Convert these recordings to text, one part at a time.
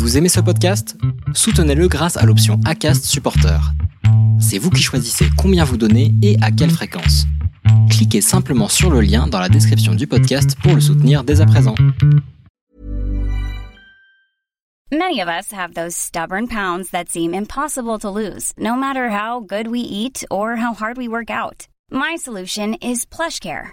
Vous aimez ce podcast? Soutenez-le grâce à l'option ACAST Supporter. C'est vous qui choisissez combien vous donnez et à quelle fréquence. Cliquez simplement sur le lien dans la description du podcast pour le soutenir dès à présent. Many of us have those stubborn pounds that seem impossible to lose, no matter how good we eat or how hard we work out. My solution is PlushCare.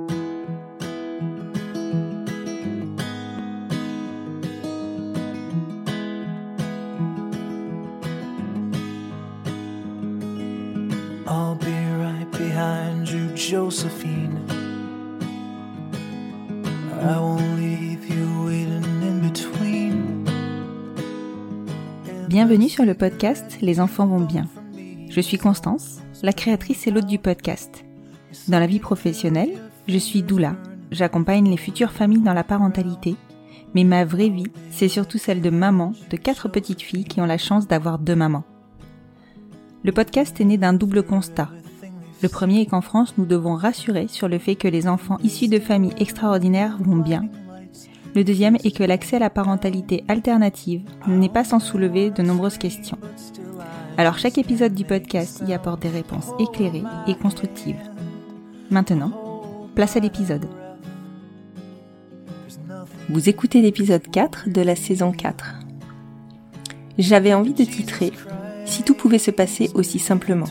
I'll be right behind you, Josephine. I won't leave you waiting in between. Bienvenue sur le podcast Les enfants vont bien. Je suis Constance, la créatrice et l'hôte du podcast. Dans la vie professionnelle, je suis doula. J'accompagne les futures familles dans la parentalité. Mais ma vraie vie, c'est surtout celle de maman de quatre petites filles qui ont la chance d'avoir deux mamans. Le podcast est né d'un double constat. Le premier est qu'en France, nous devons rassurer sur le fait que les enfants issus de familles extraordinaires vont bien. Le deuxième est que l'accès à la parentalité alternative n'est pas sans soulever de nombreuses questions. Alors chaque épisode du podcast y apporte des réponses éclairées et constructives. Maintenant, place à l'épisode. Vous écoutez l'épisode 4 de la saison 4. J'avais envie de titrer Si tout pouvait se passer aussi simplement.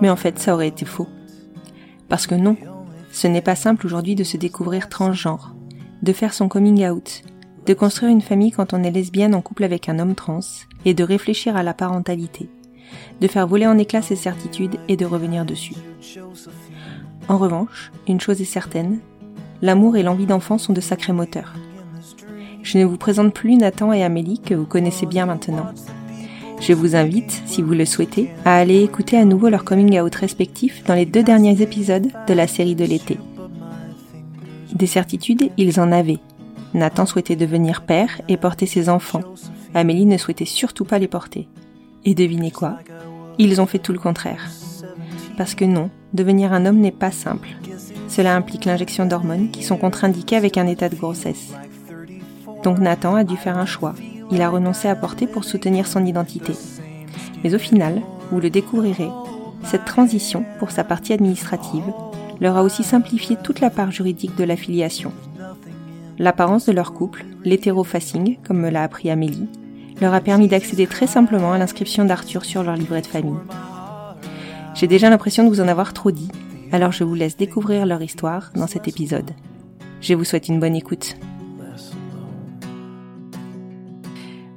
Mais en fait, ça aurait été faux. Parce que non, ce n'est pas simple aujourd'hui de se découvrir transgenre, de faire son coming out, de construire une famille quand on est lesbienne en couple avec un homme trans, et de réfléchir à la parentalité, de faire voler en éclats ses certitudes et de revenir dessus. En revanche, une chose est certaine, l'amour et l'envie d'enfant sont de sacrés moteurs. Je ne vous présente plus Nathan et Amélie que vous connaissez bien maintenant. Je vous invite, si vous le souhaitez, à aller écouter à nouveau leur coming out respectif dans les deux derniers épisodes de la série de l'été. Des certitudes, ils en avaient. Nathan souhaitait devenir père et porter ses enfants. Amélie ne souhaitait surtout pas les porter. Et devinez quoi? Ils ont fait tout le contraire. Parce que non, devenir un homme n'est pas simple. Cela implique l'injection d'hormones qui sont contre-indiquées avec un état de grossesse. Donc Nathan a dû faire un choix. Il a renoncé à porter pour soutenir son identité. Mais au final, vous le découvrirez, cette transition, pour sa partie administrative, leur a aussi simplifié toute la part juridique de la filiation. L'apparence de leur couple, l'hétérophacing, comme me l'a appris Amélie, leur a permis d'accéder très simplement à l'inscription d'Arthur sur leur livret de famille. J'ai déjà l'impression de vous en avoir trop dit, alors je vous laisse découvrir leur histoire dans cet épisode. Je vous souhaite une bonne écoute.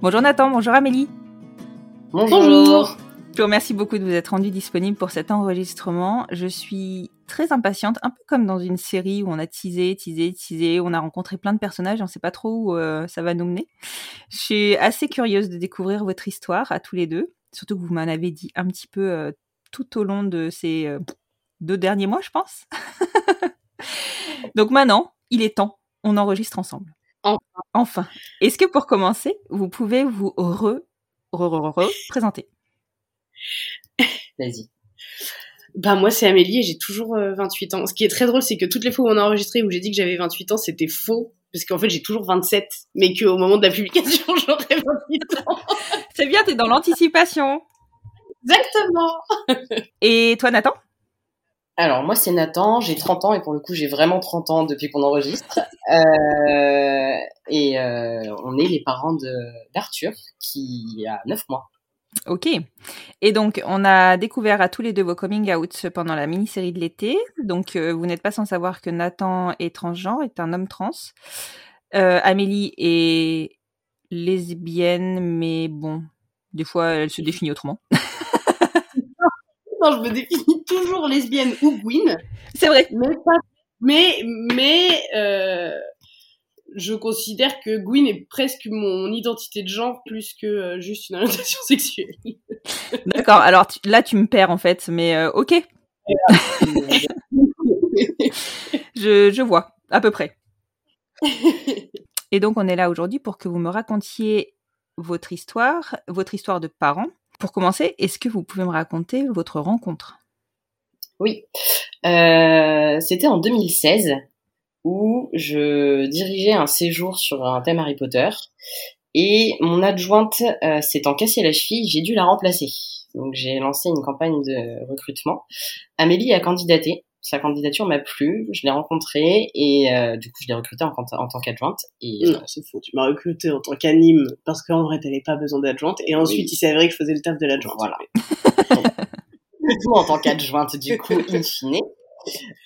Bonjour Nathan, bonjour Amélie. Bonjour. Je vous remercie beaucoup de vous être rendu disponible pour cet enregistrement. Je suis très impatiente, un peu comme dans une série où on a teasé, teasé, teasé, on a rencontré plein de personnages, on ne sait pas trop où euh, ça va nous mener. Je suis assez curieuse de découvrir votre histoire à tous les deux, surtout que vous m'en avez dit un petit peu euh, tout au long de ces euh, deux derniers mois, je pense. Donc maintenant, il est temps, on enregistre ensemble. Enfin. Enfin. Est-ce que pour commencer, vous pouvez vous re, re, re, re, présenter Vas-y. Bah moi c'est Amélie et j'ai toujours euh, 28 ans. Ce qui est très drôle c'est que toutes les fois où on a enregistré où j'ai dit que j'avais 28 ans c'était faux parce qu'en fait j'ai toujours 27 mais qu'au moment de la publication j'aurais 28 ans. C'est bien, t'es dans l'anticipation. Exactement. Et toi, Nathan? Alors, moi, c'est Nathan, j'ai 30 ans et pour le coup, j'ai vraiment 30 ans depuis qu'on enregistre. Euh, et euh, on est les parents d'Arthur qui a 9 mois. Ok. Et donc, on a découvert à tous les deux vos coming out pendant la mini-série de l'été. Donc, euh, vous n'êtes pas sans savoir que Nathan est transgenre, est un homme trans. Amélie est lesbienne, mais bon, des fois, elle se définit autrement. Non, je me définis toujours lesbienne ou Gwyn, C'est vrai. mais pas, mais mais euh, je considère que Gwyn est presque mon identité de genre plus que euh, juste une orientation sexuelle. D'accord. Alors tu- là, tu me perds en fait, mais euh, ok. je, je vois, à peu près. Et donc, on est là aujourd'hui pour que vous me racontiez votre histoire, votre histoire de parents. Pour commencer, est-ce que vous pouvez me raconter votre rencontre? Oui, euh, c'était en 2016 où je dirigeais un séjour sur un thème Harry Potter et mon adjointe euh, s'étant cassée la cheville, j'ai dû la remplacer. Donc j'ai lancé une campagne de recrutement. Amélie a candidaté sa candidature m'a plu, je l'ai rencontrée et euh, du coup je l'ai recrutée en, en, tant qu'adjointe. Et non, c'est faux. Tu m'as recrutée en tant qu'anime parce qu'en vrai t'avais pas besoin d'adjointe et ensuite oui. il s'est avéré que je faisais le taf de l'adjointe. Voilà. en tant qu'adjointe du coup in fine.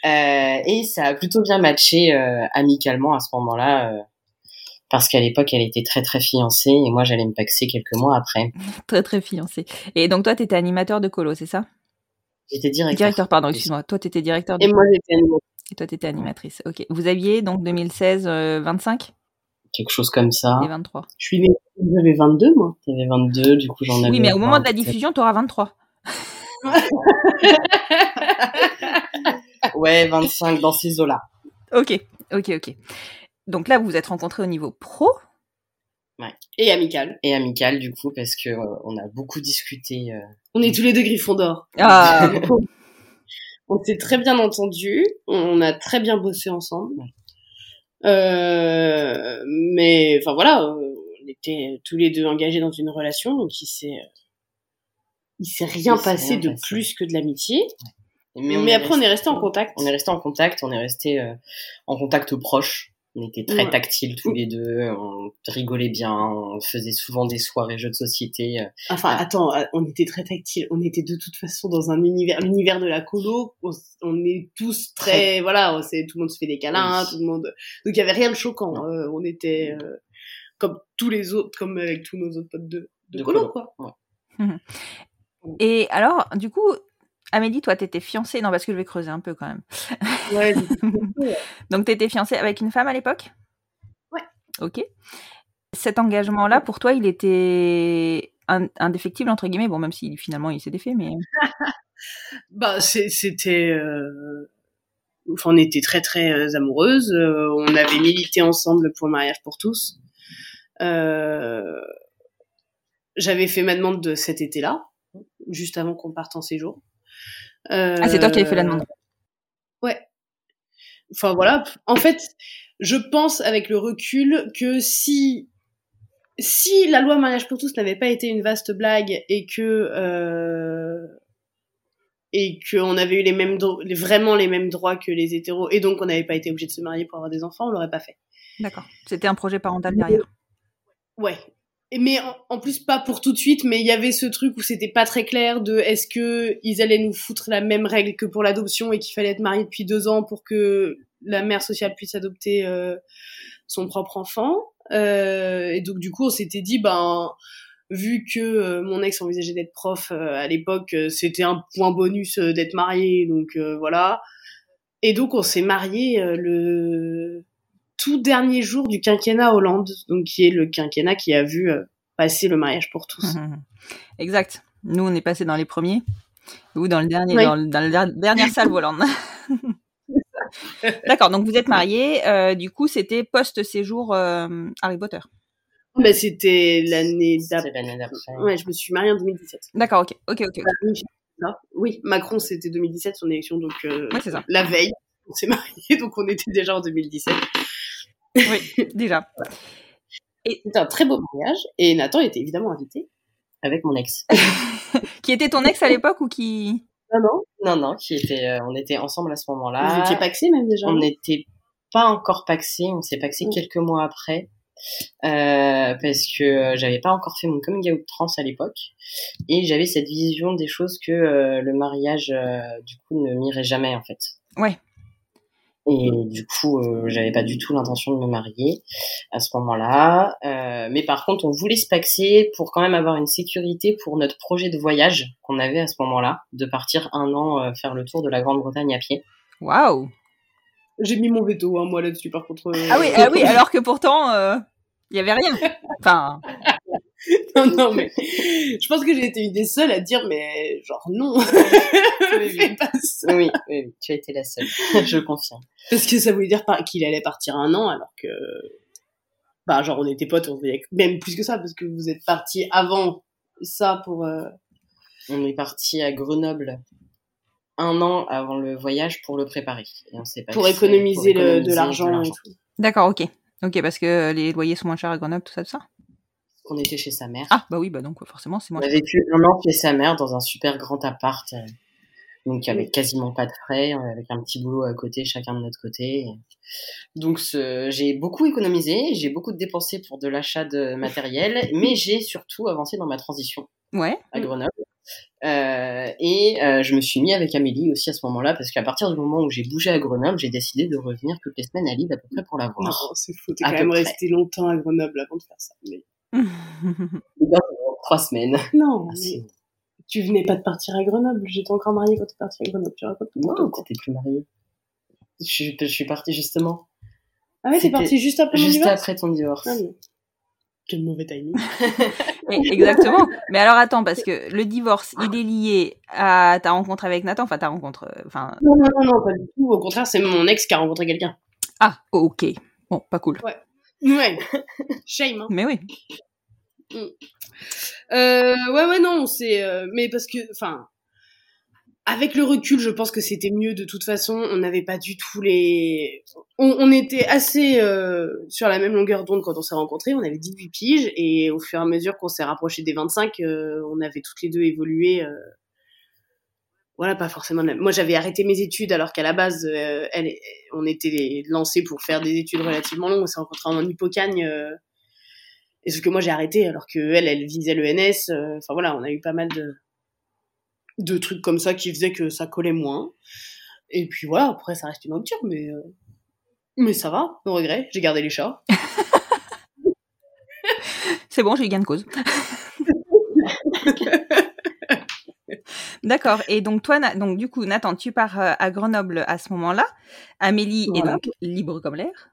Euh, et ça a plutôt bien matché euh, amicalement à ce moment-là. Euh, parce qu'à l'époque, elle était très très fiancée et moi j'allais me paxer quelques mois après. très très fiancée. Et donc toi, tu étais animateur de colo, c'est ça? J'étais directeur. Directeur, pardon, excuse-moi. Toi, tu étais directeur. De... Et moi, j'étais animatrice. Et toi, tu étais animatrice. Ok. Vous aviez donc 2016, euh, 25 Quelque chose comme ça. Et 23. Je suis j'avais 22, moi. T'avais 22, du coup, j'en avais. Oui, mais au moment de la diffusion, tu auras 23. ouais, 25 dans ces eaux-là. Ok, ok, ok. Donc là, vous vous êtes rencontrés au niveau pro? Ouais. Et amical. Et amical, du coup, parce que euh, on a beaucoup discuté. Euh... On est tous les deux griffons d'or. Ah. on s'est très bien entendu. On a très bien bossé ensemble. Euh, mais enfin voilà, on était tous les deux engagés dans une relation, donc il s'est il s'est rien il passé rien de passé. plus que de l'amitié. Ouais. Mais, mais après, resté, on est resté en contact. On est resté en contact. On est resté euh, en contact proche. On était très ouais. tactiles tous les deux, on rigolait bien, on faisait souvent des soirées jeux de société. euh, Enfin, attends, on était très tactiles. On était de toute façon dans un univers, l'univers de la colo. On, on est tous très, très... voilà, c'est tout le monde se fait des câlins, oui. tout le monde. Donc il y avait rien de choquant. Euh, on était euh, comme tous les autres, comme avec tous nos autres potes de, de, de colo, colo, quoi. Ouais. Et alors, du coup, Amélie, toi, t'étais fiancée. Non, parce que je vais creuser un peu quand même. Ouais. Donc, t'étais fiancée avec une femme à l'époque? Ouais. Ok. Cet engagement-là, pour toi, il était indéfectible, entre guillemets? Bon, même si finalement il s'est défait, mais. bah, c'était. Euh... Enfin, on était très, très euh, amoureuses. Euh, on avait milité ensemble pour le mariage pour tous. Euh, J'avais fait ma demande de cet été-là, juste avant qu'on parte en séjour. Euh... Ah, c'est toi qui avais fait la demande. Ouais. Enfin voilà. En fait, je pense avec le recul que si si la loi mariage pour tous n'avait pas été une vaste blague et que euh, et qu'on avait eu les mêmes vraiment les mêmes droits que les hétéros et donc on n'avait pas été obligé de se marier pour avoir des enfants, on l'aurait pas fait. D'accord. C'était un projet parental derrière. Ouais, mais en, plus pas pour tout de suite mais il y avait ce truc où c'était pas très clair de est-ce que ils allaient nous foutre la même règle que pour l'adoption et qu'il fallait être marié depuis deux ans pour que la mère sociale puisse adopter euh, son propre enfant. Euh, et donc du coup on s'était dit ben vu que euh, mon ex envisageait d'être prof euh, à l'époque c'était un point bonus d'être marié donc voilà. Et donc on s'est marié le tout dernier jour du quinquennat Hollande, donc qui est le quinquennat qui a vu euh, passer le mariage pour tous. Exact. Nous, on est passé dans les premiers, ou dans le dernier, oui. dans, le, dans la dernière salle Hollande. D'accord. Donc vous êtes mariés. Euh, du coup, c'était post séjour euh, Harry Potter. Bah, c'était l'année d'après. Ouais, je me suis mariée en 2017. D'accord. Ok. Ok. Ok. okay. Oui, Macron, c'était 2017 son élection, donc ouais, ça. la veille, on s'est mariés, donc on était déjà en 2017. Oui, déjà. Et c'était un très beau mariage. Et Nathan était évidemment invité avec mon ex. qui était ton ex à l'époque ou qui Non, non. Non, non, qui était, euh, on était ensemble à ce moment-là. Vous étiez paxés même déjà On n'était pas encore paxés, on s'est paxés mmh. quelques mois après. Euh, parce que j'avais pas encore fait mon coming out trans à l'époque et j'avais cette vision des choses que euh, le mariage euh, du coup ne m'irait jamais en fait. Ouais. Et du coup, euh, j'avais pas du tout l'intention de me marier à ce moment-là. Euh, mais par contre, on voulait se paxer pour quand même avoir une sécurité pour notre projet de voyage qu'on avait à ce moment-là, de partir un an euh, faire le tour de la Grande-Bretagne à pied. Waouh J'ai mis mon veto, hein, moi là-dessus, par contre. Ah oui, ah oui, alors que pourtant, il y avait rien. Enfin. non, non, mais je pense que j'ai été une des seules à dire, mais genre non, fais pas ça. Oui, oui, tu as été la seule. je confirme. Parce que ça voulait dire par- qu'il allait partir un an, alors que, bah, genre on était potes, on voyait même plus que ça, parce que vous êtes partis avant ça pour. euh, On est parti à Grenoble un an avant le voyage pour le préparer. Et on pas pour économiser, pour le, de économiser l'argent et tout. D'accord, ok. Ok, parce que les loyers sont moins chers à Grenoble, tout ça, tout ça. On était chez sa mère. Ah, bah oui, bah donc forcément, c'est On moins a vécu un an chez sa mère dans un super grand appart. euh, Donc avec quasiment pas de frais, euh, avec un petit boulot à côté, chacun de notre côté. Donc ce- j'ai beaucoup économisé, j'ai beaucoup dépensé pour de l'achat de matériel, mais j'ai surtout avancé dans ma transition Ouais. à. Grenoble. Euh, et euh, je me suis mis avec Amélie aussi à ce moment-là, parce qu'à partir du moment où j'ai bougé à Grenoble, j'ai décidé de revenir toutes les semaines à Lille à peu près pour la voir. Non, c'est faux, t'es quand même resté longtemps à Grenoble avant de faire ça. Mais... Pendant trois semaines. Non, Ah, tu venais pas de partir à Grenoble, j'étais encore mariée quand t'es partie à Grenoble, tu racontes Non, t'étais plus mariée. Je, suis- je suis partie justement Ah ouais, t'es partie juste après mon juste divorce après ton divorce. Ah, mais... Quel mauvais timing. Exactement. Mais alors attends, parce que le divorce, il est lié à ta rencontre avec Nathan, enfin ta rencontre, euh, enfin. Non, non, non, non, pas du tout. Au contraire, c'est mon ex qui a rencontré quelqu'un. Ah, ok. Bon, pas cool. Ouais. Shame, hein. Mais oui. Euh, ouais, ouais, non, c'est. euh, mais parce que, enfin, avec le recul, je pense que c'était mieux de toute façon. On n'avait pas du tout les. On, on était assez euh, sur la même longueur d'onde quand on s'est rencontrés. On avait 18 piges et au fur et à mesure qu'on s'est rapproché des 25, euh, on avait toutes les deux évolué. Voilà, pas forcément. la- Moi, j'avais arrêté mes études alors qu'à la base, euh, elle, on était lancés pour faire des études relativement longues. On s'est rencontrés en hippocagne. euh, et ce que moi j'ai arrêté alors que elle, elle visait le NS. euh, Enfin voilà, on a eu pas mal de de trucs comme ça qui faisaient que ça collait moins. Et puis voilà, après ça reste une rupture, mais euh, mais ça va, no regret. J'ai gardé les chats. C'est bon, j'ai eu gain de cause. D'accord. Et donc toi, Na- donc du coup, Nathan, tu pars euh, à Grenoble à ce moment-là. Amélie est donc libre comme l'air.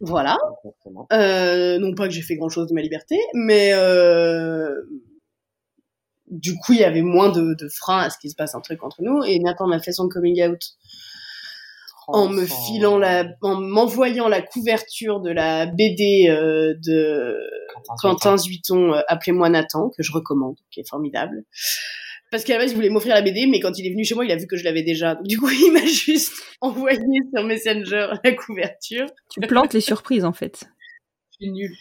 Voilà. Exactement. Euh, non pas que j'ai fait grand chose de ma liberté, mais euh, du coup il y avait moins de, de freins à ce qu'il se passe un truc entre nous. Et Nathan m'a fait son coming out en me filant la, en m'envoyant la couverture de la BD euh, de Quentin Zuiton, euh, Appelez-moi Nathan, que je recommande, qui est formidable. Parce qu'à la base, il voulait m'offrir la BD, mais quand il est venu chez moi, il a vu que je l'avais déjà. Donc, du coup, il m'a juste envoyé sur Messenger la couverture. Tu plantes les surprises en fait. Je suis nulle.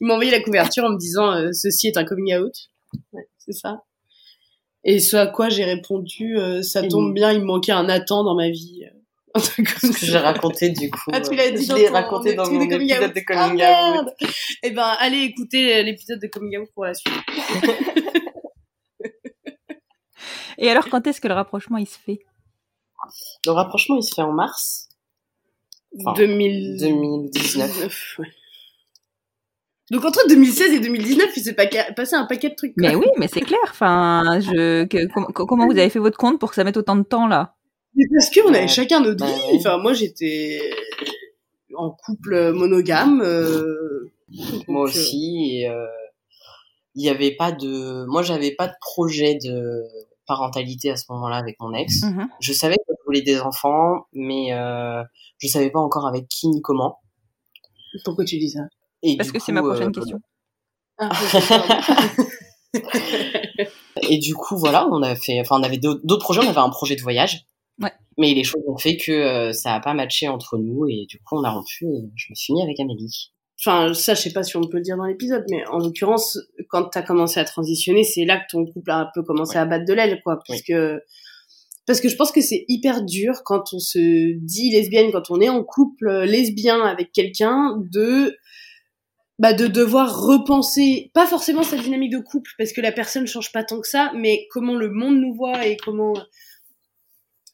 Il m'a envoyé la couverture en me disant euh, Ceci est un coming out. Ouais, c'est ça. Et ce à quoi j'ai répondu euh, Ça Et- tombe bien, il me manquait un Nathan dans ma vie. Un truc comme Ce que j'ai raconté du coup. Ah, tu l'as dit Je dans l'ai raconté dans mon de coming épisode out. de Coming Ah, Out. merde Eh ben, allez écouter l'épisode de Coming Out pour la suite. Et alors, quand est-ce que le rapprochement il se fait? Le rapprochement, il se fait en mars Enfin, 2000... 2019. ouais. Donc entre 2016 et 2019, il s'est passé un paquet de trucs. quoi. Mais oui, mais c'est clair. Enfin, je, que- com- co- comment vous avez fait votre compte pour que ça mette autant de temps là? Mais parce qu'on Ouais. avait chacun notre vie. Enfin, moi, j'étais en couple monogame. euh, Moi euh, aussi. euh, Il y avait pas de. Moi, j'avais pas de projet de parentalité à ce moment-là avec mon ex. Mhm. Je savais que je voulais des enfants, mais euh, je savais pas encore avec qui ni comment. Pourquoi tu dis ça? Et Parce que c'est ma prochaine euh, question. Ah. Et du coup, voilà, on a fait, enfin, on avait d'autres projets. On avait un projet de voyage. Ouais. Mais les choses ont fait que euh, ça a pas matché entre nous et du coup, on a rompu et je me suis mis avec Amélie. Enfin, ça, je sais pas si on peut le dire dans l'épisode, mais en l'occurrence, quand t'as commencé à transitionner, c'est là que ton couple a un peu commencé Ouais. à battre de l'aile, quoi. Parce que, parce que je pense que c'est hyper dur quand on se dit lesbienne, quand on est en couple lesbien avec quelqu'un, de, bah, de devoir repenser, pas forcément sa dynamique de couple, parce que la personne change pas tant que ça, mais comment le monde nous voit et comment,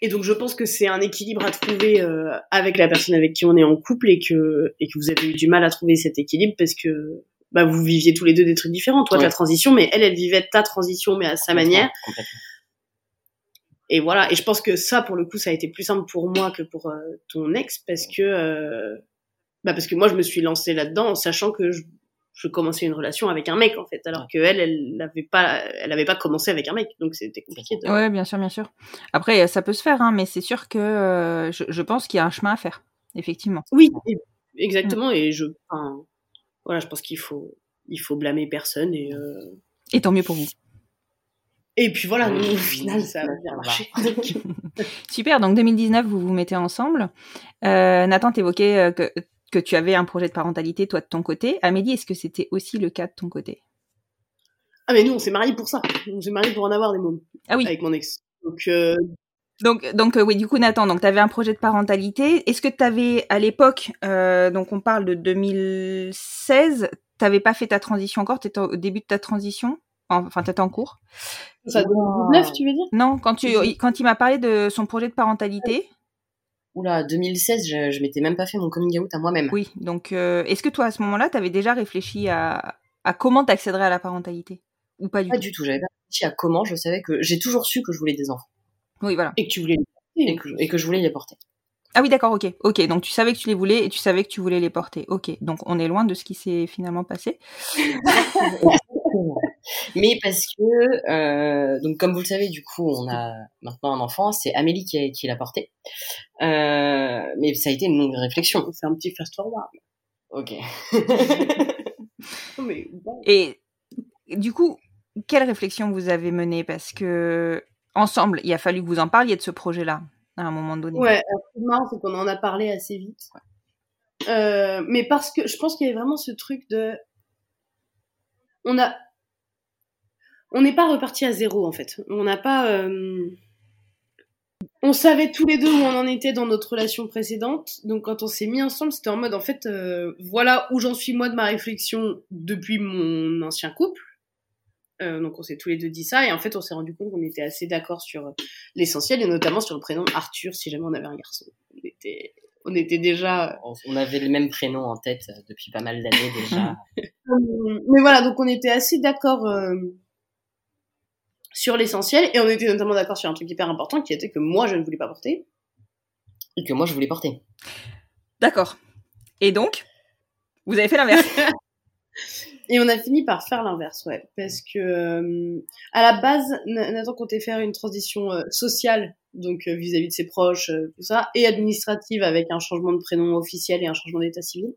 et donc je pense que c'est un équilibre à trouver euh, avec la personne avec qui on est en couple et que et que vous avez eu du mal à trouver cet équilibre parce que bah vous viviez tous les deux des trucs différents. Toi Ouais. ta transition, mais elle elle vivait ta transition mais à sa manière. Et voilà. Et je pense que ça pour le coup ça a été plus simple pour moi que pour euh, ton ex parce que euh, bah parce que moi je me suis lancée là-dedans en sachant que je je commençais une relation avec un mec en fait, alors que elle, elle n'avait pas, elle avait pas commencé avec un mec, donc c'était compliqué. De... Ouais, bien sûr, bien sûr. Après, ça peut se faire, hein, mais c'est sûr que euh, je, je, pense qu'il y a un chemin à faire, effectivement. Oui, exactement, et je, enfin, voilà, je pense qu'il faut, il faut blâmer personne et. Euh... Et tant mieux pour vous. Et puis voilà, au final, ça a bien marché. Super, donc 2019, vous vous mettez ensemble. Euh, Nathan, t'évoquais euh, que que tu avais un projet de parentalité, toi, de ton côté. Amélie, est-ce que c'était aussi le cas de ton côté? Ah, mais nous, on s'est mariés pour ça. On s'est mariés pour en avoir des mômes. Ah oui. Avec mon ex. Donc, euh... donc, donc euh, oui, du coup, Nathan, donc tu avais un projet de parentalité. Est-ce que tu avais, à l'époque, euh, donc on parle de 2016, tu n'avais pas fait ta transition encore? Tu étais au début de ta transition? Enfin, tu étais en cours? Ça, 2019, tu veux dire? Non, quand, tu, quand il m'a parlé de son projet de parentalité. Oula, 2016, je, je m'étais même pas fait mon coming out à moi-même. Oui, donc euh, est-ce que toi, à ce moment-là, tu avais déjà réfléchi à, à comment t'accéderais à la parentalité? Ou pas du pas tout? du tout, j'avais pas réfléchi à comment, je savais que j'ai toujours su que je voulais des enfants. Oui, voilà. Et que tu voulais les porter. Et que, et que je voulais les porter. Ah oui, d'accord, ok. Ok, donc tu savais que tu les voulais et tu savais que tu voulais les porter. Ok, donc on est loin de ce qui s'est finalement passé. Mais parce que, euh, donc comme vous le savez, du coup, on a maintenant un enfant, c'est Amélie qui, qui l'a porté. Euh, mais ça a été une longue réflexion. C'est un petit fast forward. Ok. mais bon. Et du coup, quelle réflexion vous avez menée? Parce que ensemble, il a fallu que vous en parliez de ce projet-là à un moment donné. Ouais, ce qui est marrant, c'est qu'on en a parlé assez vite. Euh, mais parce que je pense qu'il y avait vraiment ce truc de on a on n'est pas reparti à zéro en fait. On n'a pas euh... on savait tous les deux où on en était dans notre relation précédente. Donc quand on s'est mis ensemble, c'était en mode en fait euh, voilà où j'en suis moi de ma réflexion depuis mon ancien couple. Euh, donc on s'est tous les deux dit ça et en fait on s'est rendu compte qu'on était assez d'accord sur l'essentiel et notamment sur le prénom Arthur si jamais on avait un garçon. On était on était déjà. On avait le même prénom en tête depuis pas mal d'années déjà. Mais voilà, donc on était assez d'accord euh, sur l'essentiel et on était notamment d'accord sur un truc hyper important qui était que moi je ne voulais pas porter. Et que moi je voulais porter. D'accord. Et donc, vous avez fait l'inverse. Et on a fini par faire l'inverse, ouais, parce que euh, à la base, Nathan comptait faire une transition euh, sociale, donc euh, vis-à-vis de ses proches, euh, tout ça, et administrative avec un changement de prénom officiel et un changement d'état civil.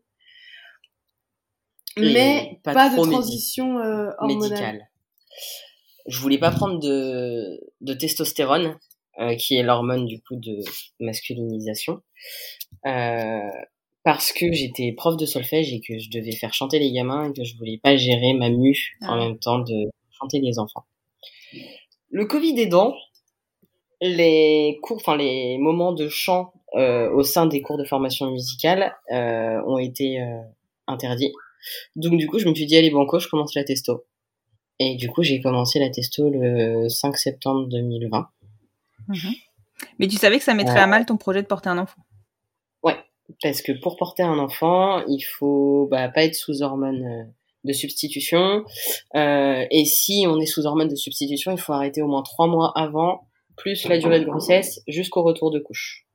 Et Mais pas de transition euh, hormonale. Médical. Je voulais pas prendre de, de testostérone, qui est l'hormone du coup de masculinisation, euh, parce que j'étais prof de solfège et que je devais faire chanter les gamins et que je voulais pas gérer ma mue en Ah. même temps de chanter les enfants. Le Covid aidant, les cours, enfin les moments de chant euh, au sein des cours de formation musicale euh, ont été euh, interdits. Donc du coup, je me suis dit allez banco, je commence la testo. Et du coup, j'ai commencé la testo le 5 septembre 2020. Mhm. Mais tu savais que ça mettrait à mal ton projet de porter un enfant. Parce que pour porter un enfant, il faut bah, pas être sous hormones euh, de substitution. Euh, et si on est sous hormones de substitution, il faut arrêter au moins trois mois avant, plus la durée de grossesse, jusqu'au retour de couche.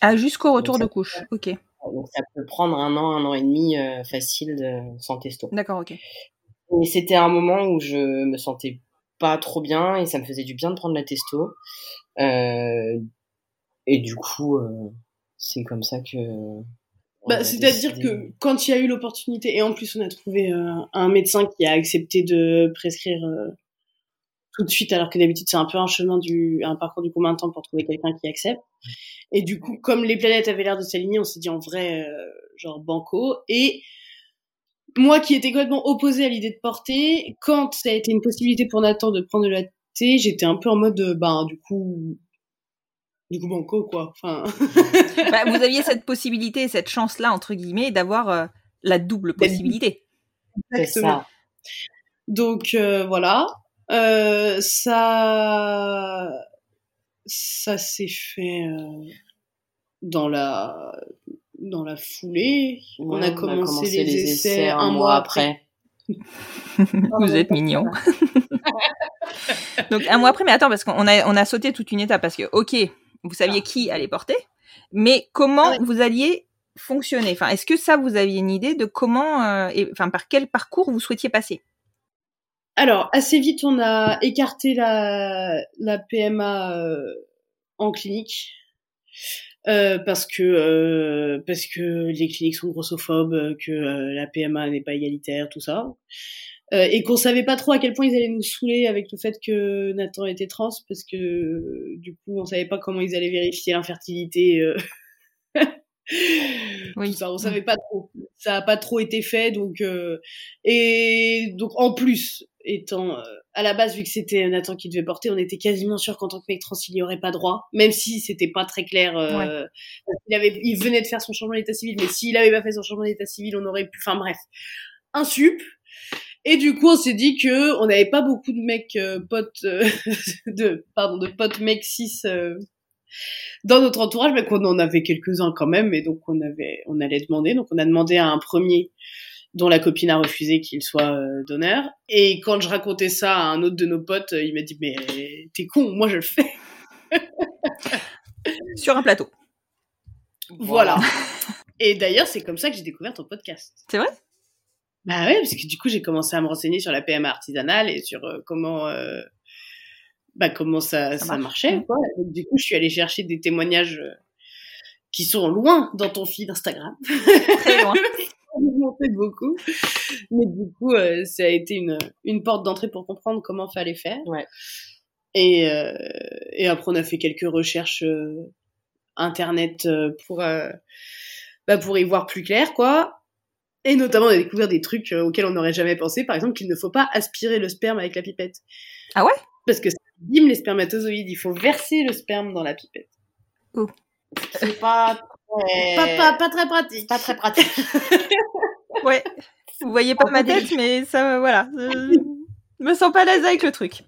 Ah, jusqu'au retour Donc de couche. Ok. Donc ça peut prendre un an, un an et demi euh, facile de, sans testo. D'accord, ok. Et c'était un moment où je me sentais pas trop bien et ça me faisait du bien de prendre la testo. Euh, et du coup, euh, c'est comme ça que. Bah, C'est-à-dire que quand il y a eu l'opportunité, et en plus on a trouvé euh, un médecin qui a accepté de prescrire euh, tout de suite, alors que d'habitude c'est un peu un chemin du, un parcours du combien de temps pour trouver quelqu'un qui accepte. Et du coup, comme les planètes avaient l'air de s'aligner, on s'est dit en vrai, euh, genre banco. Et moi qui étais complètement opposée à l'idée de porter, quand ça a été une possibilité pour Nathan de prendre de la thé, j'étais un peu en mode, ben du coup, du coup banco quoi. Enfin. Bah, vous aviez cette possibilité, cette chance-là, entre guillemets, d'avoir euh, la double possibilité. C'est Exactement. ça. Donc euh, voilà, euh, ça, ça s'est fait euh, dans la dans la foulée. on, a commencé les, essais, un un mois après. vous êtes mignon. Donc un mois après, mais attends, parce qu'on a, on a sauté toute une étape, parce que, ok, vous saviez qui allait porter, mais comment ouais. vous alliez fonctionner? Enfin, est-ce que ça, vous aviez une idée de comment, euh, et, enfin, par quel parcours vous souhaitiez passer? Alors, assez vite, on a écarté la, la PMA euh, en clinique. Euh, parce que euh, parce que les cliniques sont grossophobes, que euh, la PMA n'est pas égalitaire, tout ça, euh, et qu'on savait pas trop à quel point ils allaient nous saouler avec le fait que Nathan était trans, parce que du coup on savait pas comment ils allaient vérifier l'infertilité. euh. Oui. Ça, on savait pas trop. Ça a pas trop été fait, donc euh, et donc en plus étant euh, à la base vu que c'était Nathan qui devait porter, on était quasiment sûr qu'en tant que mec trans il y aurait pas droit, même si c'était pas très clair. Il avait, il venait de faire son changement d'état civil, mais s'il avait pas fait son changement d'état civil, on aurait pu. Enfin bref, un sup. Et du coup, on s'est dit que on n'avait pas beaucoup de mecs euh, potes euh, de pardon de potes mecs cis euh, dans notre entourage, mais qu'on en avait quelques-uns quand même, et donc on avait, on allait demander. Donc on a demandé à un premier dont la copine a refusé qu'il soit euh, donneur. Et quand je racontais ça à un autre de nos potes, il m'a dit mais t'es con, moi je le fais. Sur un plateau. Voilà. Et d'ailleurs, c'est comme ça que j'ai découvert ton podcast. C'est vrai? Bah ouais, parce que du coup, j'ai commencé à me renseigner sur la PMA artisanale et sur euh, comment, euh, bah comment ça, Ça marchait. Quoi. Donc, du coup, je suis allée chercher des témoignages euh, qui sont loin dans ton feed Instagram. Très loin. monté beaucoup. Mais du coup, euh, ça a été une, une porte d'entrée pour comprendre comment fallait faire. Ouais. Et, euh, et après, on a fait quelques recherches euh, internet euh, pour, euh, bah, pour y voir plus clair, quoi. Et notamment, on a découvert des trucs euh, auxquels on n'aurait jamais pensé. Par exemple, qu'il ne faut pas aspirer le sperme avec la pipette. Ah ouais? Parce que ça abîme les spermatozoïdes. Il faut verser le sperme dans la pipette. C'est pas très... Pas, pas, pas très pratique. pas très pratique. Ouais. Vous voyez pas ma tête, mais ça, voilà. Je me sens pas à l'aise avec le truc.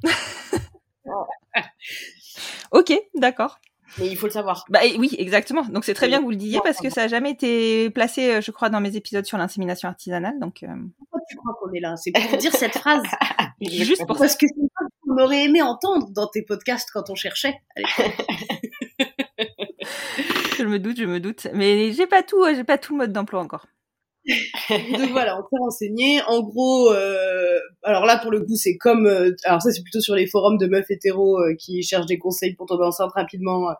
ok, d'accord. Mais il faut le savoir. Bah oui, exactement. Donc c'est très bien que vous le disiez parce que ça a jamais été placé, euh, je crois, dans mes épisodes sur l'insémination artisanale. Donc euh, Pourquoi tu crois qu'on est là? C'est pour dire cette phrase. juste pour ça. Parce que c'est une phrase qu'on aurait aimé entendre dans tes podcasts quand on cherchait. à l'époque. Je me doute, je me doute. Mais j'ai pas tout, euh, j'ai pas tout le mode d'emploi encore. Donc voilà, on s'est renseigné. En gros, euh, alors là pour le coup, c'est comme, euh, alors ça c'est plutôt sur les forums de meufs hétéros euh, qui cherchent des conseils pour tomber enceinte rapidement, euh,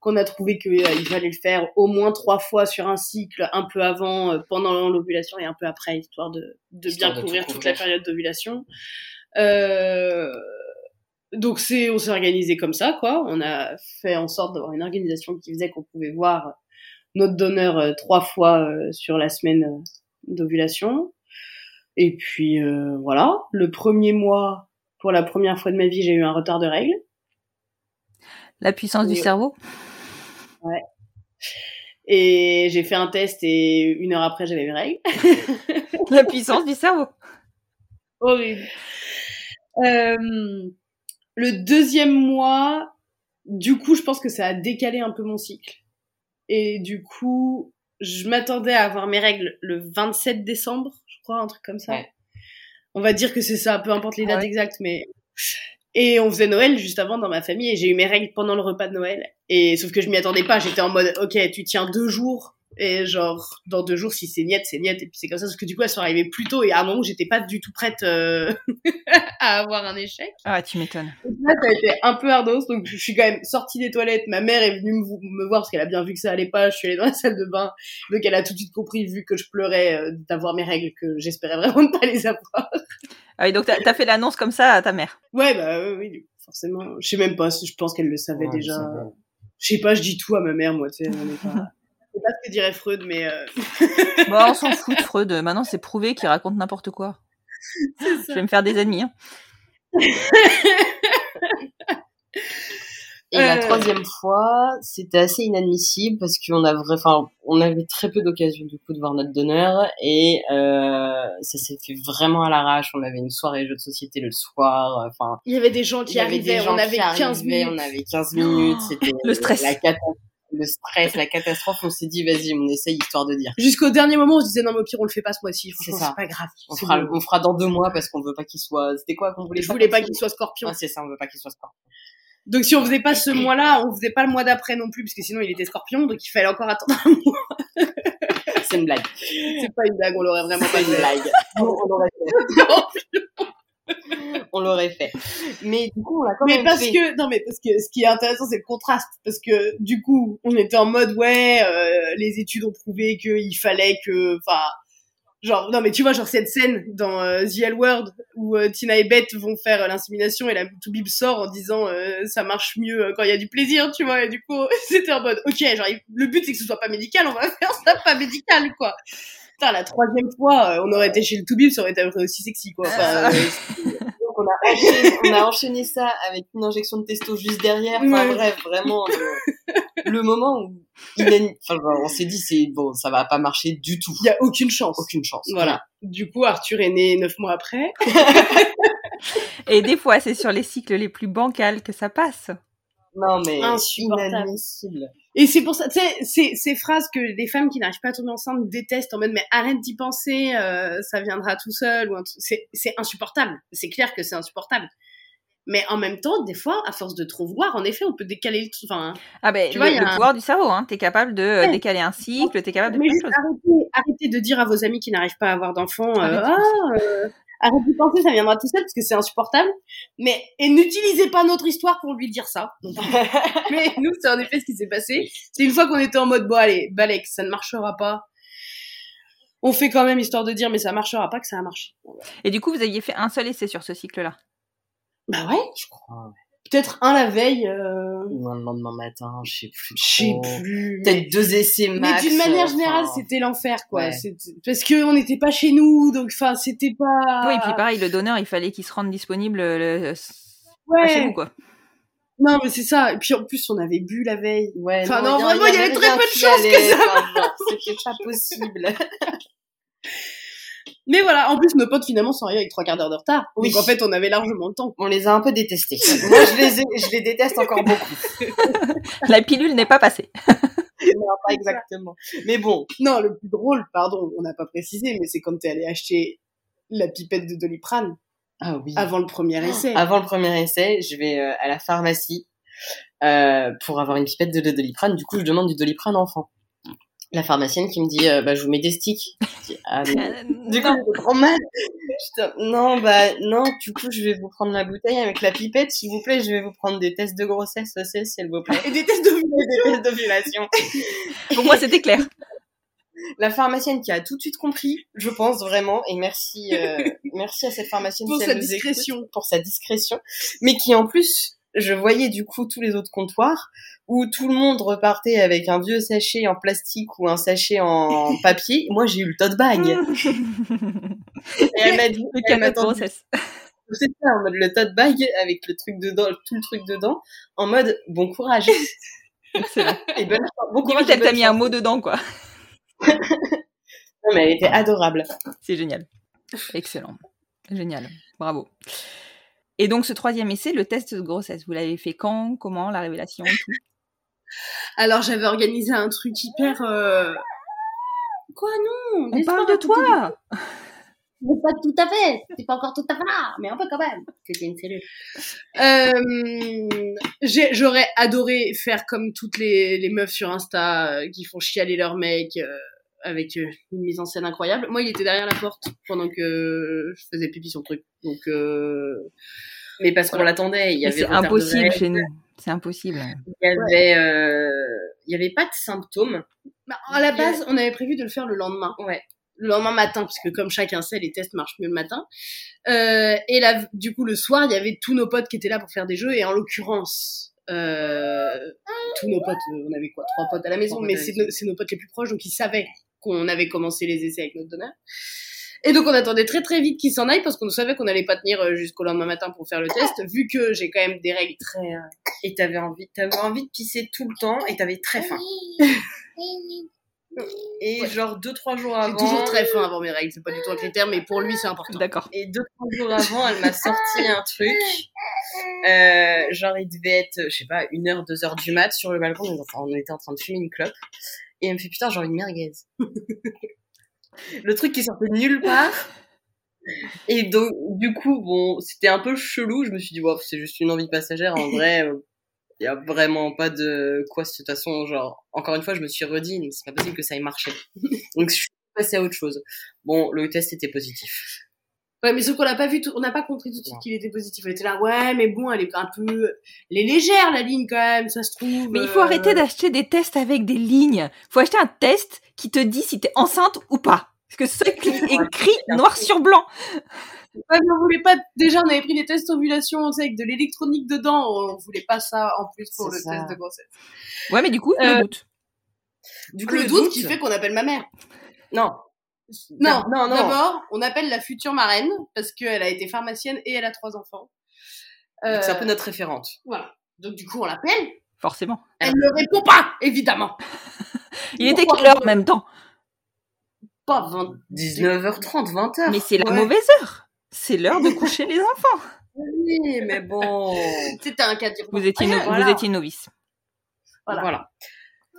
qu'on a trouvé qu'il fallait le faire au moins trois fois sur un cycle, un peu avant, euh, pendant l'ovulation et un peu après, histoire de, de Histoire bien de tout couvrir toute la période d'ovulation. Euh, donc c'est, on s'est organisé comme ça, quoi. On a fait en sorte d'avoir une organisation qui faisait qu'on pouvait voir notre donneur euh, trois fois euh, sur la semaine euh, d'ovulation. Et puis voilà, le premier mois, pour la première fois de ma vie, j'ai eu un retard de règles. La puissance du cerveau. Et j'ai fait un test et une heure après, j'avais mes règles. La puissance du cerveau. Horrible. Euh, le deuxième mois, du coup, je pense que ça a décalé un peu mon cycle. Et du coup, je m'attendais à avoir mes règles le 27 décembre, je crois, un truc comme ça. Ouais. On va dire que c'est ça, peu importe les dates Ouais. exactes, mais... Et on faisait Noël juste avant dans ma famille et j'ai eu mes règles pendant le repas de Noël. Et sauf que je m'y attendais pas, j'étais en mode, ok, tu tiens deux jours. Et genre, dans deux jours, si c'est niet, c'est niet. Et puis c'est comme ça, parce que du coup, elles sont arrivées plus tôt et à un moment où j'étais pas du tout prête euh, à avoir un échec. Ah, tu m'étonnes. Donc là, ça a été un peu ardos, donc je suis quand même sortie des toilettes. Ma mère est venue me, me voir parce qu'elle a bien vu que ça allait pas. Je suis allée dans la salle de bain, donc elle a tout de suite compris, vu que je pleurais euh, d'avoir mes règles, que j'espérais vraiment ne pas les avoir. Ah oui, donc t'as as fait l'annonce comme ça à ta mère? Ouais, bah oui, forcément. Je sais même pas, je pense qu'elle le savait Ouais, déjà. Je sais pas, je dis tout à ma mère, moi, tu sais. Je sais pas ce que dirait Freud, mais euh, Bon, on s'en fout de Freud. Maintenant, c'est prouvé qu'il raconte n'importe quoi. Je vais me faire des ennemis. hein. Et la Euh. troisième fois, c'était assez inadmissible parce qu'on enfin, on avait très peu d'occasion du coup de voir notre donneur et euh, ça s'est fait vraiment à l'arrache. On avait une soirée jeux de société le soir. Enfin, il y avait des gens qui arrivaient, on avait qui 15 arrivaient, minutes. on avait 15 minutes. C'était Le stress. la le stress, la catastrophe. On s'est dit, vas-y, on essaye histoire de dire. Jusqu'au dernier moment, on se disait, non, mais au pire, on le fait pas ce mois-ci. C'est ça. c'est pas grave. On fera, bon. on fera dans deux mois parce qu'on veut pas qu'il soit. C'était quoi qu'on voulait Je voulais pas qu'il soit scorpion. Ah, c'est ça, on veut pas qu'il soit sport. Donc si on faisait pas ce mois-là, on faisait pas le mois d'après non plus, parce que sinon il était scorpion, donc il fallait encore attendre un mois. c'est une blague. C'est pas une blague, on l'aurait vraiment pas une blague. On, on l'aurait fait. On l'aurait fait. Mais du coup, on l'a quand Mais même parce fait. que non mais parce que ce qui est intéressant c'est le contraste parce que du coup on était en mode ouais euh, les études ont prouvé qu'il fallait que enfin genre non mais tu vois genre cette scène dans euh, The L Word où euh, Tina et Beth vont faire l'insémination et la Toubib sort en disant ça marche mieux quand il y a du plaisir tu vois et du coup c'était en mode ok genre le but c'est que ce soit pas médical on va faire ça pas médical quoi Putain, la troisième fois, euh, on aurait été chez le Toubib, ça aurait été aussi sexy, quoi. Enfin, euh, Donc, on a, enchaîné, on a enchaîné ça avec une injection de testo juste derrière. Enfin Ouais. bref, vraiment le, le moment où enfin, on s'est dit c'est bon, ça va pas marcher du tout. il y a aucune chance. Aucune chance. Voilà. Du coup, Arthur est né neuf mois après. Et des fois, c'est sur les cycles les plus bancals que ça passe. Non mais Insupportable. inadmissible. Et c'est pour ça, tu sais, ces, phrases que les femmes qui n'arrivent pas à tomber enceinte détestent en mode mais arrête d'y penser, euh, ça viendra tout seul ou. C'est, insupportable. C'est clair que c'est insupportable. Mais en même temps, des fois, à force de trop vouloir, en effet, on peut décaler le truc. Enfin, Ah ben, Tu le, vois, il y a le un- pouvoir du cerveau, hein. T'es capable de euh, Ouais. décaler un cycle, t'es capable de mais plein de juste choses. arrêtez, arrêtez de dire à vos amis qui n'arrivent pas à avoir d'enfants, euh, ah, euh, arrête d'y penser, ça viendra tout seul parce que c'est insupportable. Mais et n'utilisez pas notre histoire pour lui dire ça. Mais nous, c'est en effet ce qui s'est passé. C'est une fois qu'on était en mode, bon allez, Balek, ça ne marchera pas. On fait quand même histoire de dire, mais ça marchera pas que ça a marché. Et du coup, vous aviez fait un seul essai sur ce cycle-là? Bah ouais, Je crois. Peut-être un la veille, euh, Ou un lendemain matin, je sais plus. je sais plus. mais- Peut-être deux essais Mais max. d'une manière enfin. générale, c'était l'enfer, quoi. Ouais. Parce que on n'était pas chez nous, donc enfin, c'était pas. Oui, et puis pareil, le donneur, il fallait qu'il se rende disponible euh, le... Ouais. pas chez vous, quoi. Non, mais c'est ça. Et puis en plus, on avait bu la veille. Ouais, Enfin, non, vraiment, il y avait très peu de chances que ça enfin, C'était pas possible. Mais voilà, en plus, nos potes finalement sont arrivés avec trois quarts d'heure de retard. Oui. Donc en fait, on avait largement le temps. On les a un peu détestés. Moi, je les, ai- je les déteste encore beaucoup. La pilule n'est pas passée. Non, pas exactement. Mais bon, Non, le plus drôle, pardon, on n'a pas précisé, mais c'est quand t'es allé acheter la pipette de Doliprane ah oui. avant le premier essai. Avant le premier essai, je vais euh, à la pharmacie euh, pour avoir une pipette de doliprane. Du coup, je demande du doliprane enfant. La pharmacienne qui me dit, euh, bah, je vous mets des sticks. Dis, ah, non. Du coup, je trop mal. Non, bah, non, du coup, je vais vous prendre la bouteille avec la pipette, s'il vous plaît. Je vais vous prendre des tests de grossesse aussi, s'il vous plaît. Et des tests d'ovulation. Pour moi, c'était clair. La pharmacienne qui a tout de suite compris, je pense vraiment, et merci, euh, merci à cette pharmacienne Pour sa écoute, discrétion. pour sa discrétion, mais qui en plus, je voyais du coup tous les autres comptoirs où tout le monde repartait avec un vieux sachet en plastique ou un sachet en papier. Moi, j'ai eu le tote bag. Et elle m'a dit, Le elle m'a c'est ça, en mode le tote bag avec le truc dedans, tout le truc dedans, en mode bon courage. Et bonne. Bon courage. Elle t'a mis un mot dedans, quoi. Non, mais elle était adorable. C'est génial. Excellent. Génial. Bravo. Et donc, ce troisième essai, le test de grossesse, vous l'avez fait quand Comment La révélation tout? Alors j'avais organisé un truc hyper. euh, Quoi non On parle de toi Mais pas tout à fait. C'est pas encore tout à fait là, mais un peu quand même. C'était une cellule. Euh, J'aurais adoré faire comme toutes les, les meufs sur Insta euh, qui font chialer leur mec avec une mise en scène incroyable. Moi, il était derrière la porte pendant que je faisais pipi sur le truc. Donc, Mais parce qu'on l'attendait, il y avait C'est impossible chez nous. C'est impossible. Il y avait, euh, il y avait pas de symptômes. bah, à la base, on avait prévu de le faire le lendemain. Ouais. le lendemain matin, parce que comme chacun sait, les tests marchent mieux le matin. Euh, et là, du coup, le soir, il y avait tous nos potes qui étaient là pour faire des jeux, et en l'occurrence, euh, tous nos potes, euh, on avait quoi, trois potes à la maison, mais nos, c'est nos potes les plus proches, donc ils savaient qu'on avait commencé les essais avec notre donneur. Et donc on attendait très très vite qu'ils s'en aillent parce qu'on savait qu'on n'allait pas tenir euh, jusqu'au lendemain matin pour faire le test, vu que j'ai quand même des règles très... euh, Et t'avais envie, t'avais envie de pisser tout le temps et t'avais très faim. Et genre deux trois jours J'ai avant. toujours très faim avant mes règles, c'est pas du tout un critère, mais pour lui c'est important. D'accord. Et deux trois jours avant, elle m'a sorti un truc. Euh, genre il devait être, je sais pas, une heure, deux heures du mat sur le balcon. On était- Enfin, on était en train de fumer une clope. Et elle me fait putain, j'ai envie de merguez. Le truc qui sortait de nulle part. Et donc, du coup, bon, c'était un peu chelou. Je me suis dit, wow, c'est juste une envie passagère. En vrai, euh, Il y a vraiment pas de quoi, de toute façon, genre, encore une fois, je me suis redit, c'est pas possible que ça ait marché. Donc, je suis passée à autre chose. Bon, le test était positif. Ouais, mais sauf qu'on n'a pas vu, tout, on n'a pas compris tout de suite qu'il était positif. On était là, ouais, mais bon, elle est un peu, elle est légère la ligne quand même, ça se trouve. Mais il faut euh, arrêter d'acheter des tests avec des lignes. faut acheter un test qui te dit si t'es enceinte ou pas. Parce que c'est écrit noir sur blanc. Ouais, mais on voulait pas. Déjà, on avait pris des tests d'ovulation, on sait, avec de l'électronique dedans. On voulait pas ça en plus pour le ça. test de grossesse. Ouais, mais du coup, Euh, le doute. Du le, doute, qui fait qu'on appelle ma mère. Non. Non, non, non. D'abord, on appelle la future marraine parce qu'elle a été pharmacienne et elle a trois enfants. Euh, C'est un peu notre référente. Voilà. Donc du coup, on l'appelle. Forcément. Elle ne répond pas, évidemment. Il était quelle heure en même temps Pas 20. 19h30, 20h. Mais c'est la Ouais. mauvaise heure. C'est l'heure de coucher les enfants. Oui, mais bon. C'était un cas. Vous étiez, no- Voilà. vous étiez novice. Voilà. voilà.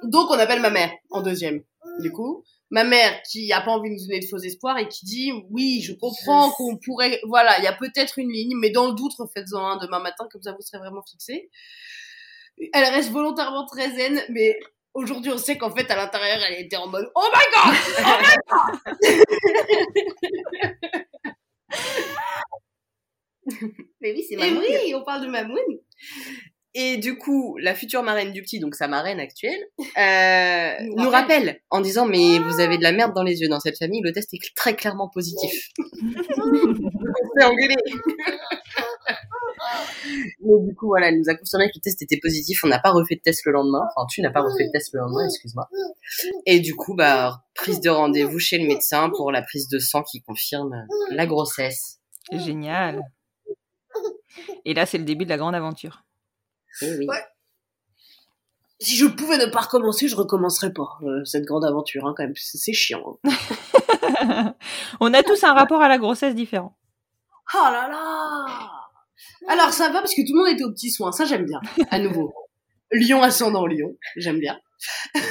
Donc on appelle ma mère en deuxième. Du coup, ma mère qui a pas envie de nous donner de faux espoirs et qui dit oui, je comprends qu'on pourrait, voilà, il y a peut-être une ligne, mais dans le doute, refaites-en un demain matin, comme ça vous serez vraiment fixé. Elle reste volontairement très zen, mais aujourd'hui on sait qu'en fait à l'intérieur elle était en mode oh my god, oh my god. Mais oui, c'est Et oui, on parle de Mamoun. Et du coup, la future marraine du petit, donc sa marraine actuelle, euh, Nous nous, rappelle. en disant mais vous avez de la merde dans les yeux dans cette famille, le test est très clairement positif. On s'est engueulé. mais du coup voilà, elle nous a confirmé que le test était positif. On n'a pas refait de test le lendemain. Enfin, tu n'as pas refait de test le lendemain, excuse-moi. Et du coup, bah prise de rendez-vous chez le médecin pour la prise de sang qui confirme la grossesse. Génial. Et là, c'est le début de la grande aventure. Eh oui. Ouais. Si je pouvais ne pas recommencer, je recommencerais pas euh, cette grande aventure hein, quand même. C'est chiant. hein. On a tous un rapport à la grossesse différent. Oh là là Alors ça va parce que tout le monde était aux petits soins, ça j'aime bien. À nouveau. Lion ascendant Lion, j'aime bien.